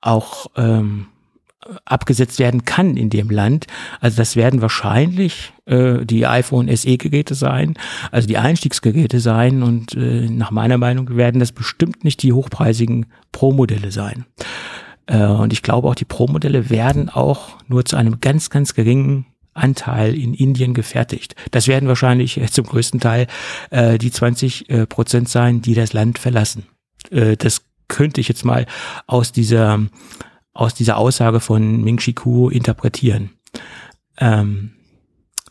auch ähm, abgesetzt werden kann in dem Land. Also das werden wahrscheinlich äh, die iPhone SE-Geräte sein, also die Einstiegsgeräte sein und äh, nach meiner Meinung werden das bestimmt nicht die hochpreisigen Pro-Modelle sein. Äh, und ich glaube auch, die Pro-Modelle werden auch nur zu einem ganz, ganz geringen Anteil in Indien gefertigt. Das werden wahrscheinlich äh, zum größten Teil äh, die 20 äh, Prozent sein, die das Land verlassen. Äh, das könnte ich jetzt mal aus dieser aus dieser Aussage von Ming Chi Kuo interpretieren. Ähm,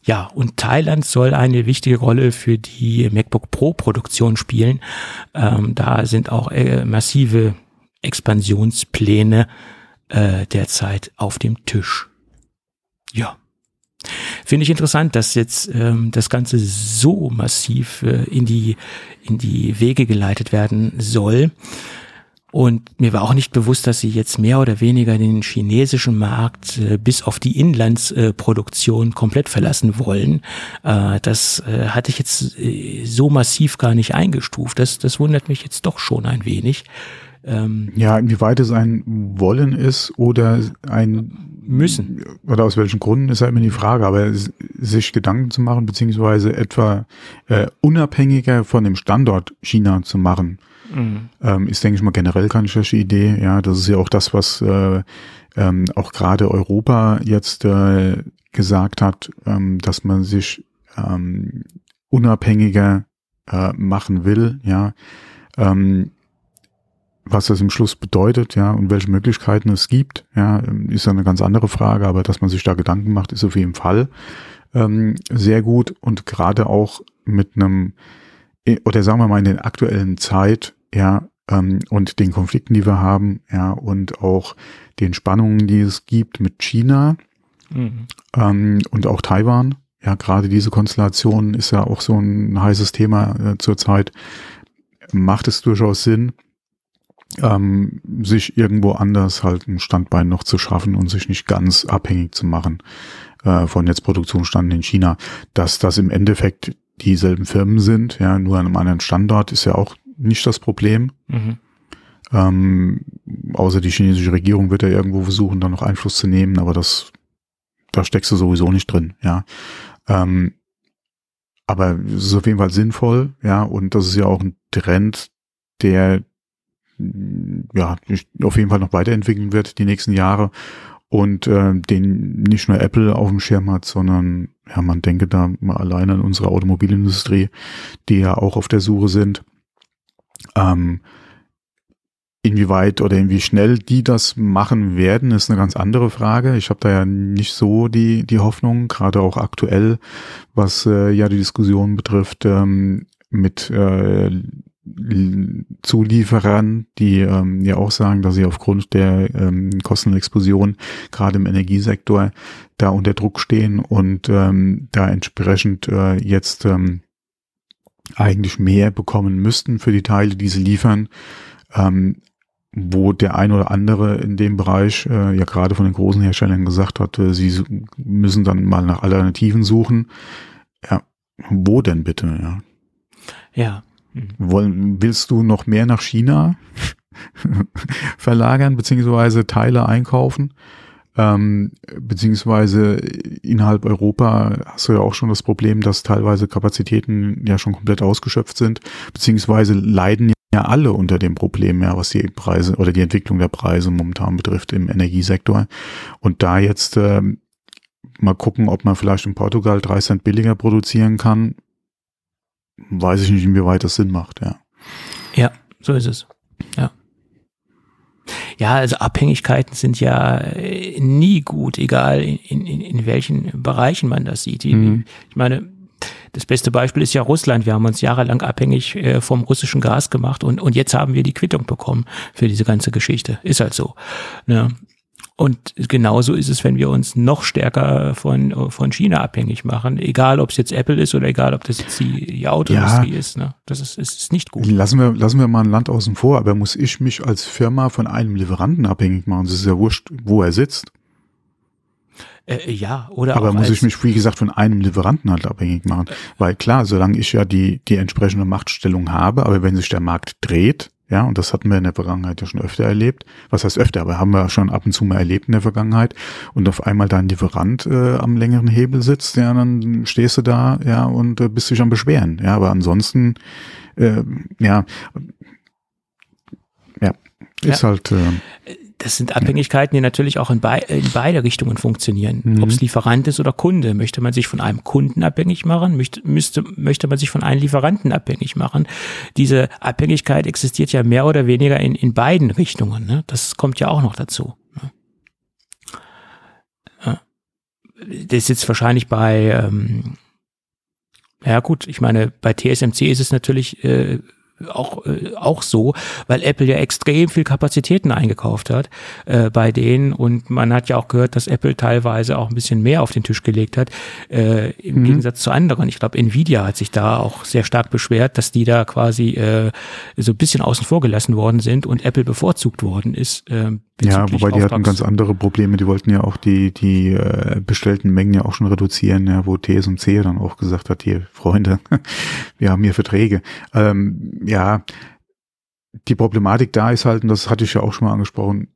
ja, und Thailand soll eine wichtige Rolle für die MacBook Pro Produktion spielen. Ähm, da sind auch äh, massive Expansionspläne äh, derzeit auf dem Tisch. Ja. Finde ich interessant, dass jetzt ähm, das Ganze so massiv äh, in die in die Wege geleitet werden soll. Und mir war auch nicht bewusst, dass sie jetzt mehr oder weniger den chinesischen Markt äh, bis auf die Inlandsproduktion komplett verlassen wollen. Äh, das äh, hatte ich jetzt äh, so massiv gar nicht eingestuft. Das, das wundert mich jetzt doch schon ein wenig. Ähm, ja, inwieweit es ein Wollen ist oder ein Müssen. Oder aus welchen Gründen ist ja immer die Frage, aber sich Gedanken zu machen, beziehungsweise etwa äh, unabhängiger von dem Standort China zu machen, mhm. ähm, ist, denke ich mal, generell keine schlechte Idee. Ja, das ist ja auch das, was äh, ähm, auch gerade Europa jetzt äh, gesagt hat, ähm, dass man sich ähm, unabhängiger äh, machen will, ja. Ähm, was das im Schluss bedeutet, ja, und welche Möglichkeiten es gibt, ja, ist ja eine ganz andere Frage, aber dass man sich da Gedanken macht, ist auf jeden Fall ähm, sehr gut und gerade auch mit einem, oder sagen wir mal in der aktuellen Zeit, ja, ähm, und den Konflikten, die wir haben, ja, und auch den Spannungen, die es gibt mit China mhm. ähm, und auch Taiwan, ja, gerade diese Konstellation ist ja auch so ein heißes Thema äh, zurzeit, macht es durchaus Sinn, ähm, sich irgendwo anders halt ein Standbein noch zu schaffen und sich nicht ganz abhängig zu machen äh, von Netzproduktionsstanden in China. Dass das im Endeffekt dieselben Firmen sind, ja, nur an einem anderen Standort ist ja auch nicht das Problem. Mhm. Ähm, außer die chinesische Regierung wird ja irgendwo versuchen, da noch Einfluss zu nehmen, aber das, da steckst du sowieso nicht drin, ja. Ähm, aber es ist auf jeden Fall sinnvoll, ja, und das ist ja auch ein Trend, der ja, auf jeden Fall noch weiterentwickeln wird die nächsten Jahre und äh, den nicht nur Apple auf dem Schirm hat, sondern ja, man denke da mal alleine an unsere Automobilindustrie, die ja auch auf der Suche sind. Ähm, inwieweit oder inwie schnell die das machen werden, ist eine ganz andere Frage. Ich habe da ja nicht so die die Hoffnung, gerade auch aktuell, was äh, ja die Diskussion betrifft ähm, mit äh, Zulieferern, die ähm, ja auch sagen, dass sie aufgrund der ähm, Kostenexplosion gerade im Energiesektor da unter Druck stehen und ähm, da entsprechend äh, jetzt ähm, eigentlich mehr bekommen müssten für die Teile, die sie liefern, ähm, wo der ein oder andere in dem Bereich äh, ja gerade von den großen Herstellern gesagt hat, äh, sie müssen dann mal nach Alternativen suchen. Ja, wo denn bitte? Ja. Ja, wollen, willst du noch mehr nach China verlagern, beziehungsweise Teile einkaufen? Ähm, beziehungsweise innerhalb Europa hast du ja auch schon das Problem, dass teilweise Kapazitäten ja schon komplett ausgeschöpft sind, beziehungsweise leiden ja alle unter dem Problem, ja, was die Preise oder die Entwicklung der Preise momentan betrifft im Energiesektor. Und da jetzt äh, mal gucken, ob man vielleicht in Portugal drei Cent billiger produzieren kann, weiß ich nicht, inwieweit das Sinn macht, ja. Ja, so ist es. Ja. Ja, also Abhängigkeiten sind ja äh, nie gut, egal in, in, in welchen Bereichen man das sieht. Mhm. Ich meine, das beste Beispiel ist ja Russland. Wir haben uns jahrelang abhängig äh, vom russischen Gas gemacht und, und jetzt haben wir die Quittung bekommen für diese ganze Geschichte. Ist halt so. Ne? Und genauso ist es, wenn wir uns noch stärker von, von China abhängig machen, egal ob es jetzt Apple ist oder egal ob das jetzt die, die Autoindustrie ja, ist. Ne? Das ist, ist, ist nicht gut. Lassen wir, lassen wir mal ein Land außen vor, aber muss ich mich als Firma von einem Lieferanten abhängig machen? Es ist ja wurscht, wo er sitzt. Äh, ja, oder Aber muss ich mich, wie gesagt, von einem Lieferanten halt abhängig machen. Weil klar, solange ich ja die, die entsprechende Machtstellung habe, aber wenn sich der Markt dreht, ja, und das hatten wir in der Vergangenheit ja schon öfter erlebt. Was heißt öfter, aber haben wir schon ab und zu mal erlebt in der Vergangenheit. Und auf einmal dein Lieferant äh, am längeren Hebel sitzt, ja, dann stehst du da, ja, und äh, bist dich am Beschweren. Ja, aber ansonsten, äh, ja, ja, ist ja. halt. Äh, das sind Abhängigkeiten, die natürlich auch in, be in beide Richtungen funktionieren. Mhm. Ob es Lieferant ist oder Kunde. Möchte man sich von einem Kunden abhängig machen? Möchte, müsste, möchte man sich von einem Lieferanten abhängig machen? Diese Abhängigkeit existiert ja mehr oder weniger in, in beiden Richtungen. Ne? Das kommt ja auch noch dazu. Ne? Das ist jetzt wahrscheinlich bei, ähm, ja gut, ich meine, bei TSMC ist es natürlich äh, auch, äh, auch so, weil Apple ja extrem viel Kapazitäten eingekauft hat äh, bei denen und man hat ja auch gehört, dass Apple teilweise auch ein bisschen mehr auf den Tisch gelegt hat, äh, im mhm. Gegensatz zu anderen. Ich glaube, Nvidia hat sich da auch sehr stark beschwert, dass die da quasi äh, so ein bisschen außen vor gelassen worden sind und Apple bevorzugt worden ist. Äh, ja, wobei die hatten ganz andere Probleme. Die wollten ja auch die, die äh, bestellten Mengen ja auch schon reduzieren, ja, wo TSMC dann auch gesagt hat, hier, Freunde, wir haben hier Verträge. Ähm, ja, die Problematik da ist halt, und das hatte ich ja auch schon mal angesprochen,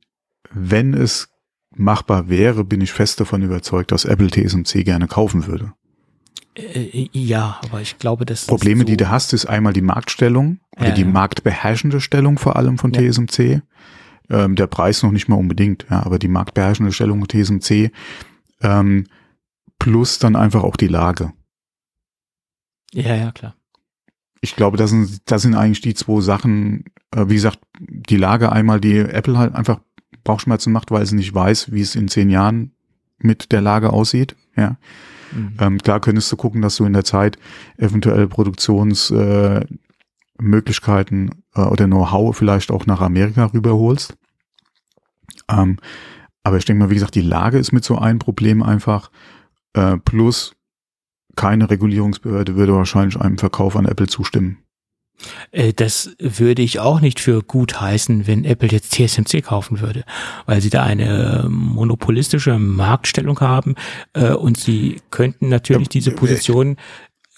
wenn es machbar wäre, bin ich fest davon überzeugt, dass Apple TSMC gerne kaufen würde. Äh, ja, aber ich glaube, dass Probleme, so die du hast, ist einmal die Marktstellung oder ja, die marktbeherrschende Stellung vor allem von ja. TSMC. Ähm, der Preis noch nicht mal unbedingt, ja, aber die marktbeherrschende Stellung von TSMC ähm, plus dann einfach auch die Lage. Ja, ja, klar ich glaube, das sind, das sind eigentlich die zwei Sachen, äh, wie gesagt, die Lage einmal, die Apple halt einfach Bauchschmerzen macht, weil sie nicht weiß, wie es in zehn Jahren mit der Lage aussieht. Ja. Mhm. Ähm, klar könntest du gucken, dass du in der Zeit eventuell Produktionsmöglichkeiten äh, äh, oder Know-how vielleicht auch nach Amerika rüberholst. Ähm, aber ich denke mal, wie gesagt, die Lage ist mit so ein Problem einfach. Äh, plus keine Regulierungsbehörde würde wahrscheinlich einem Verkauf an Apple zustimmen. Äh, das würde ich auch nicht für gut heißen, wenn Apple jetzt TSMC kaufen würde, weil sie da eine monopolistische Marktstellung haben äh, und sie könnten natürlich ja, diese Position.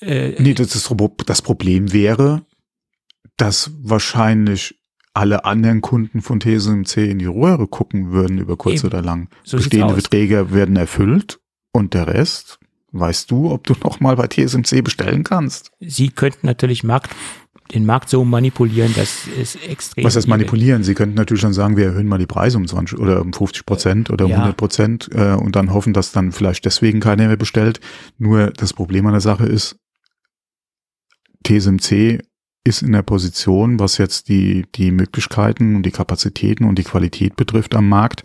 Äh, nee, das, ist, das Problem wäre, dass wahrscheinlich alle anderen Kunden von TSMC in die Röhre gucken würden über kurz eben, oder lang. So Bestehende Verträge werden erfüllt und der Rest Weißt du, ob du noch mal bei TSMC bestellen kannst? Sie könnten natürlich Markt, den Markt so manipulieren, dass es extrem. Was heißt manipulieren? Sie könnten natürlich schon sagen, wir erhöhen mal die Preise um 20 oder um 50 Prozent oder um ja. 100 Prozent äh, und dann hoffen, dass dann vielleicht deswegen keiner mehr bestellt. Nur das Problem an der Sache ist, TSMC ist in der Position, was jetzt die, die Möglichkeiten und die Kapazitäten und die Qualität betrifft am Markt.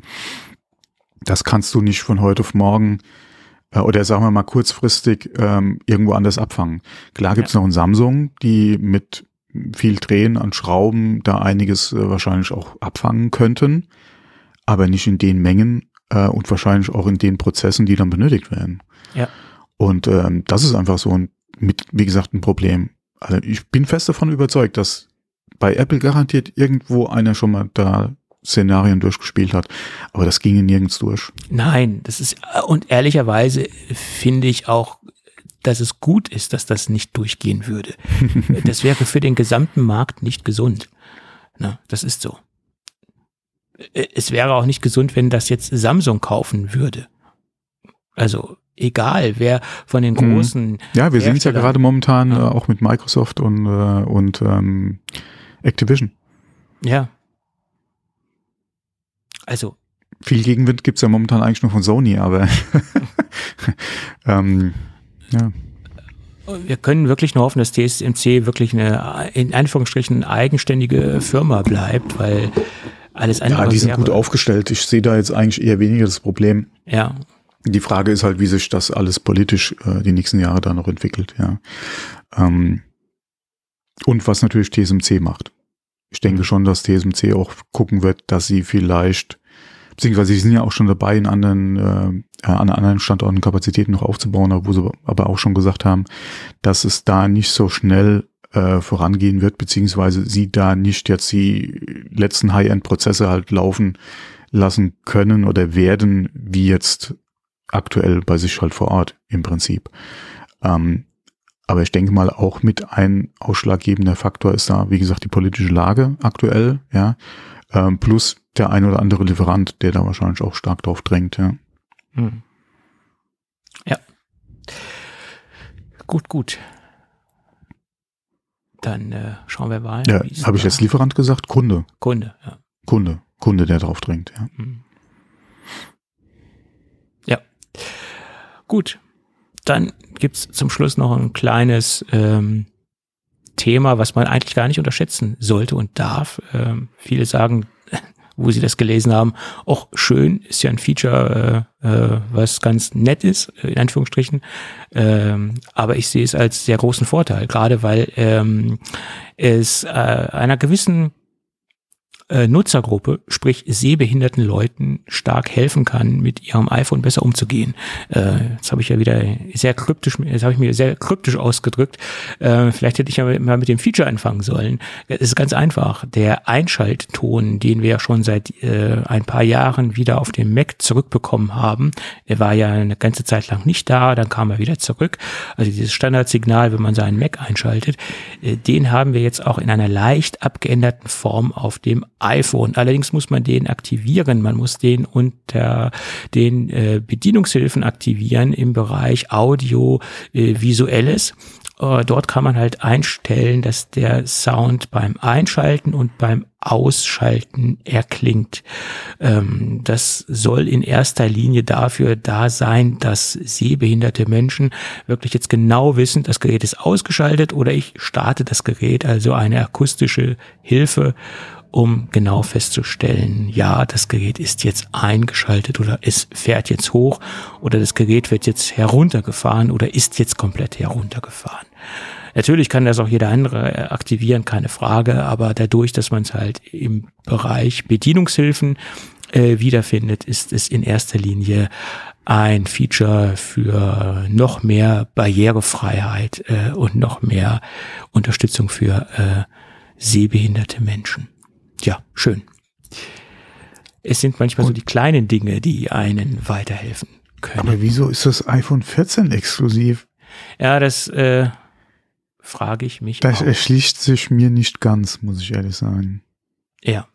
Das kannst du nicht von heute auf morgen oder sagen wir mal kurzfristig ähm, irgendwo anders abfangen. Klar gibt's ja. noch ein Samsung, die mit viel Drehen an Schrauben da einiges äh, wahrscheinlich auch abfangen könnten, aber nicht in den Mengen äh, und wahrscheinlich auch in den Prozessen, die dann benötigt werden. Ja. Und ähm, das ist einfach so ein, mit, wie gesagt, ein Problem. Also ich bin fest davon überzeugt, dass bei Apple garantiert irgendwo einer schon mal da Szenarien durchgespielt hat. Aber das ging nirgends durch. Nein, das ist, und ehrlicherweise finde ich auch, dass es gut ist, dass das nicht durchgehen würde. das wäre für den gesamten Markt nicht gesund. Na, das ist so. Es wäre auch nicht gesund, wenn das jetzt Samsung kaufen würde. Also egal, wer von den mhm. großen. Ja, wir sehen es ja gerade momentan ja. Äh, auch mit Microsoft und, äh, und ähm, Activision. Ja, also. Viel Gegenwind gibt's ja momentan eigentlich nur von Sony, aber ähm, ja. Wir können wirklich nur hoffen, dass TSMC wirklich eine, in Anführungsstrichen, eigenständige Firma bleibt, weil alles andere. Ja, die sind gut aufgestellt. Ich sehe da jetzt eigentlich eher weniger das Problem. Ja. Die Frage ist halt, wie sich das alles politisch äh, die nächsten Jahre da noch entwickelt, ja. Ähm, und was natürlich TSMC macht ich denke schon, dass TSMC auch gucken wird, dass sie vielleicht, beziehungsweise sie sind ja auch schon dabei, in anderen, äh, an anderen Standorten Kapazitäten noch aufzubauen, wo sie aber auch schon gesagt haben, dass es da nicht so schnell äh, vorangehen wird, beziehungsweise sie da nicht jetzt die letzten High-End-Prozesse halt laufen lassen können oder werden, wie jetzt aktuell bei sich halt vor Ort im Prinzip. Ähm, aber ich denke mal, auch mit ein ausschlaggebender Faktor ist da, wie gesagt, die politische Lage aktuell, ja, ähm, plus der ein oder andere Lieferant, der da wahrscheinlich auch stark drauf drängt, ja. Hm. Ja. Gut, gut. Dann äh, schauen wir mal. Ja, habe ich jetzt Lieferant gesagt? Kunde. Kunde, ja. Kunde, Kunde, der drauf drängt, ja. Hm. Ja. Gut. Dann gibt's zum Schluss noch ein kleines ähm, Thema, was man eigentlich gar nicht unterschätzen sollte und darf. Ähm, viele sagen, wo sie das gelesen haben. Auch schön, ist ja ein Feature, äh, äh, was ganz nett ist, in Anführungsstrichen. Ähm, aber ich sehe es als sehr großen Vorteil, gerade weil ähm, es äh, einer gewissen äh, Nutzergruppe, sprich sehbehinderten Leuten, stark helfen kann, mit ihrem iPhone besser umzugehen. Äh, jetzt habe ich ja wieder sehr kryptisch, jetzt habe ich mir sehr kryptisch ausgedrückt. Äh, vielleicht hätte ich ja mal mit dem Feature anfangen sollen. Es ist ganz einfach. Der Einschaltton, den wir ja schon seit äh, ein paar Jahren wieder auf dem Mac zurückbekommen haben, der war ja eine ganze Zeit lang nicht da, dann kam er wieder zurück. Also dieses Standardsignal, wenn man seinen Mac einschaltet, äh, den haben wir jetzt auch in einer leicht abgeänderten Form auf dem iPhone. Allerdings muss man den aktivieren. Man muss den unter den äh, Bedienungshilfen aktivieren im Bereich Audio äh, Visuelles. Äh, dort kann man halt einstellen, dass der Sound beim Einschalten und beim Ausschalten erklingt. Ähm, das soll in erster Linie dafür da sein, dass sehbehinderte Menschen wirklich jetzt genau wissen, das Gerät ist ausgeschaltet oder ich starte das Gerät, also eine akustische Hilfe um genau festzustellen, ja, das Gerät ist jetzt eingeschaltet oder es fährt jetzt hoch oder das Gerät wird jetzt heruntergefahren oder ist jetzt komplett heruntergefahren. Natürlich kann das auch jeder andere aktivieren, keine Frage, aber dadurch, dass man es halt im Bereich Bedienungshilfen äh, wiederfindet, ist es in erster Linie ein Feature für noch mehr Barrierefreiheit äh, und noch mehr Unterstützung für äh, sehbehinderte Menschen ja, schön. Es sind manchmal Und so die kleinen Dinge, die einen weiterhelfen können. Aber wieso ist das iPhone 14 exklusiv? Ja, das äh, frage ich mich. Das auch. erschließt sich mir nicht ganz, muss ich ehrlich sagen. Ja.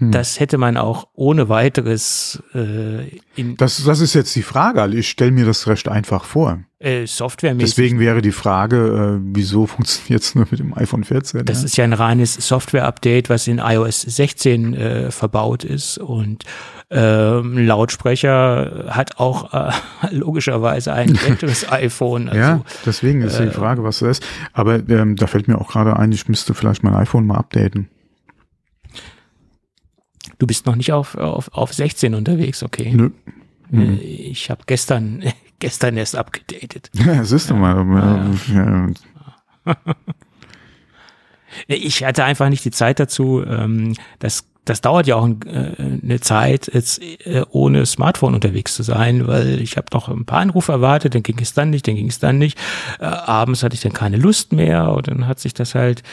Hm. Das hätte man auch ohne weiteres äh, in. Das, das ist jetzt die Frage. Also ich stelle mir das recht einfach vor. Äh, Softwaremäßig. Deswegen wäre die Frage, äh, wieso funktioniert es nur mit dem iPhone 14? Das ja? ist ja ein reines Software-Update, was in iOS 16 äh, verbaut ist und ähm, Lautsprecher hat auch äh, logischerweise ein älteres iPhone. Also, ja, deswegen ist äh, die Frage, was das ist. Aber ähm, da fällt mir auch gerade ein, ich müsste vielleicht mein iPhone mal updaten. Du bist noch nicht auf, auf, auf 16 unterwegs, okay? Nö. Mhm. Ich habe gestern, gestern erst abgedatet. Ja, siehst du mal. Ja. Ja. Ich hatte einfach nicht die Zeit dazu. Ähm, das, das dauert ja auch äh, eine Zeit, jetzt äh, ohne Smartphone unterwegs zu sein, weil ich habe noch ein paar Anrufe erwartet, dann ging es dann nicht, dann ging es dann nicht. Abends hatte ich dann keine Lust mehr und dann hat sich das halt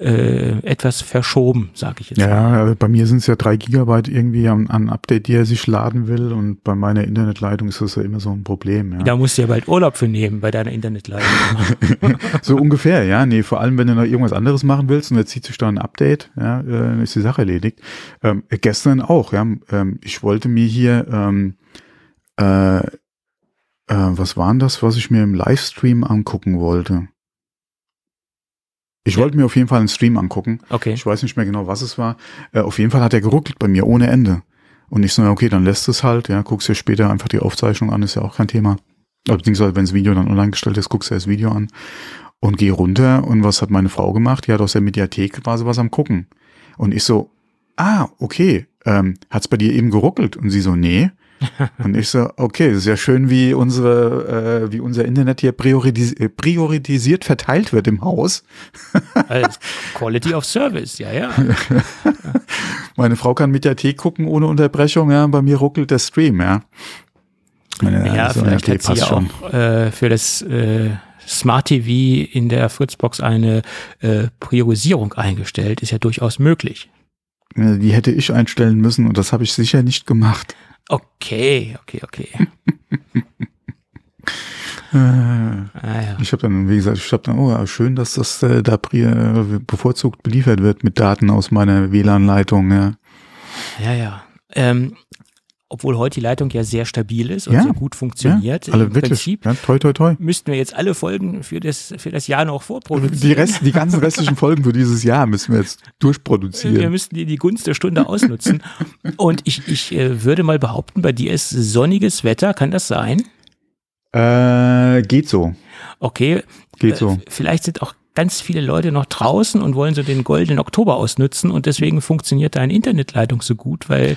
äh, etwas verschoben, sage ich jetzt. Ja. Also bei mir sind es ja drei Gigabyte irgendwie an, an Update, die er sich laden will und bei meiner Internetleitung ist das ja immer so ein Problem. Ja. Da musst du ja bald Urlaub für nehmen bei deiner Internetleitung. so ungefähr, ja. Nee, vor allem, wenn du noch irgendwas anderes machen willst und jetzt zieht sich da ein Update, ja, äh, ist die Sache erledigt. Ähm, gestern auch, ja. Ähm, ich wollte mir hier ähm, äh, äh, was waren das, was ich mir im Livestream angucken wollte? Ich wollte mir auf jeden Fall einen Stream angucken. Okay. Ich weiß nicht mehr genau, was es war. Äh, auf jeden Fall hat er geruckelt bei mir ohne Ende. Und ich so, okay, dann lässt es halt, ja, guckst dir später einfach die Aufzeichnung an, ist ja auch kein Thema. Beziehungsweise, wenn das Video dann online gestellt ist, guckst du das Video an und geh runter. Und was hat meine Frau gemacht? Die hat aus der Mediathek quasi was am gucken. Und ich so, ah, okay, ähm, hat's bei dir eben geruckelt? Und sie so, nee. Und ich so, okay, sehr schön, wie unsere, äh, wie unser Internet hier prioris äh, priorisiert verteilt wird im Haus. Als Quality of Service, ja, ja. Meine Frau kann mit der Tee gucken ohne Unterbrechung, ja, bei mir ruckelt der Stream, ja. Meine, ja, so vielleicht hat sie auch äh, für das äh, Smart TV in der Fritzbox eine äh, Priorisierung eingestellt, ist ja durchaus möglich. Die hätte ich einstellen müssen und das habe ich sicher nicht gemacht. Okay, okay, okay. ah, ja. Ich habe dann, wie gesagt, ich habe dann, oh, schön, dass das äh, da bevorzugt beliefert wird mit Daten aus meiner WLAN-Leitung. Ja, ja. ja. Ähm, obwohl heute die Leitung ja sehr stabil ist und ja, sehr gut funktioniert. Ja, alle Im wirklich. Prinzip ja, toi, toi, toi. müssten wir jetzt alle Folgen für das, für das Jahr noch vorproduzieren. Die, Rest, die ganzen restlichen Folgen für dieses Jahr müssen wir jetzt durchproduzieren. Wir müssten die, die Gunst der Stunde ausnutzen. und ich, ich äh, würde mal behaupten, bei dir ist sonniges Wetter, kann das sein? Äh, geht so. Okay. Geht so. Äh, vielleicht sind auch ganz viele Leute noch draußen und wollen so den goldenen Oktober ausnutzen und deswegen funktioniert deine Internetleitung so gut, weil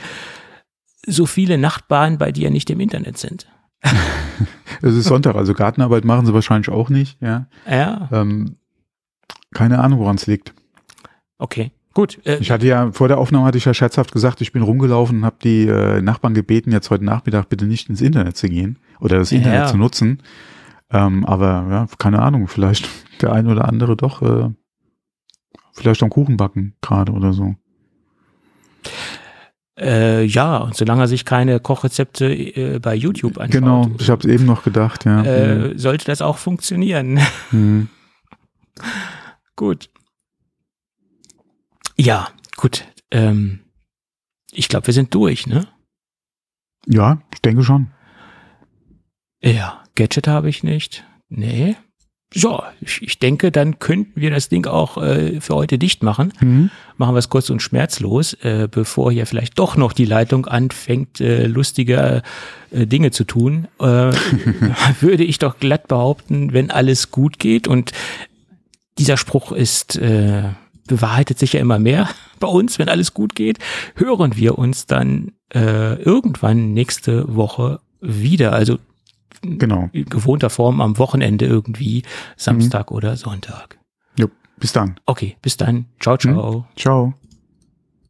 so viele Nachbarn bei dir nicht im Internet sind. es ist Sonntag, also Gartenarbeit machen sie wahrscheinlich auch nicht, ja. Ja. Ähm, keine Ahnung, woran es liegt. Okay. Gut. Äh, ich hatte ja vor der Aufnahme hatte ich ja scherzhaft gesagt, ich bin rumgelaufen und habe die äh, Nachbarn gebeten, jetzt heute Nachmittag bitte nicht ins Internet zu gehen oder das Internet ja. zu nutzen. Ähm, aber ja, keine Ahnung, vielleicht der ein oder andere doch äh, vielleicht am Kuchen backen gerade oder so. Äh, ja, und solange er sich keine Kochrezepte äh, bei YouTube anschaut. Genau, ich habe es eben noch gedacht, ja. Äh, mhm. Sollte das auch funktionieren. Mhm. gut. Ja, gut. Ähm, ich glaube, wir sind durch, ne? Ja, ich denke schon. Ja, Gadget habe ich nicht. Nee. So, ich, ich denke, dann könnten wir das Ding auch äh, für heute dicht machen. Mhm. Machen wir es kurz und schmerzlos, äh, bevor hier vielleicht doch noch die Leitung anfängt, äh, lustige äh, Dinge zu tun. Äh, würde ich doch glatt behaupten, wenn alles gut geht und dieser Spruch ist äh, bewahrheitet sich ja immer mehr bei uns, wenn alles gut geht, hören wir uns dann äh, irgendwann nächste Woche wieder. Also genau. in gewohnter Form am Wochenende irgendwie, Samstag mhm. oder Sonntag. Jo, bis dann. Okay, bis dann. Ciao, ciao. Mhm. Ciao.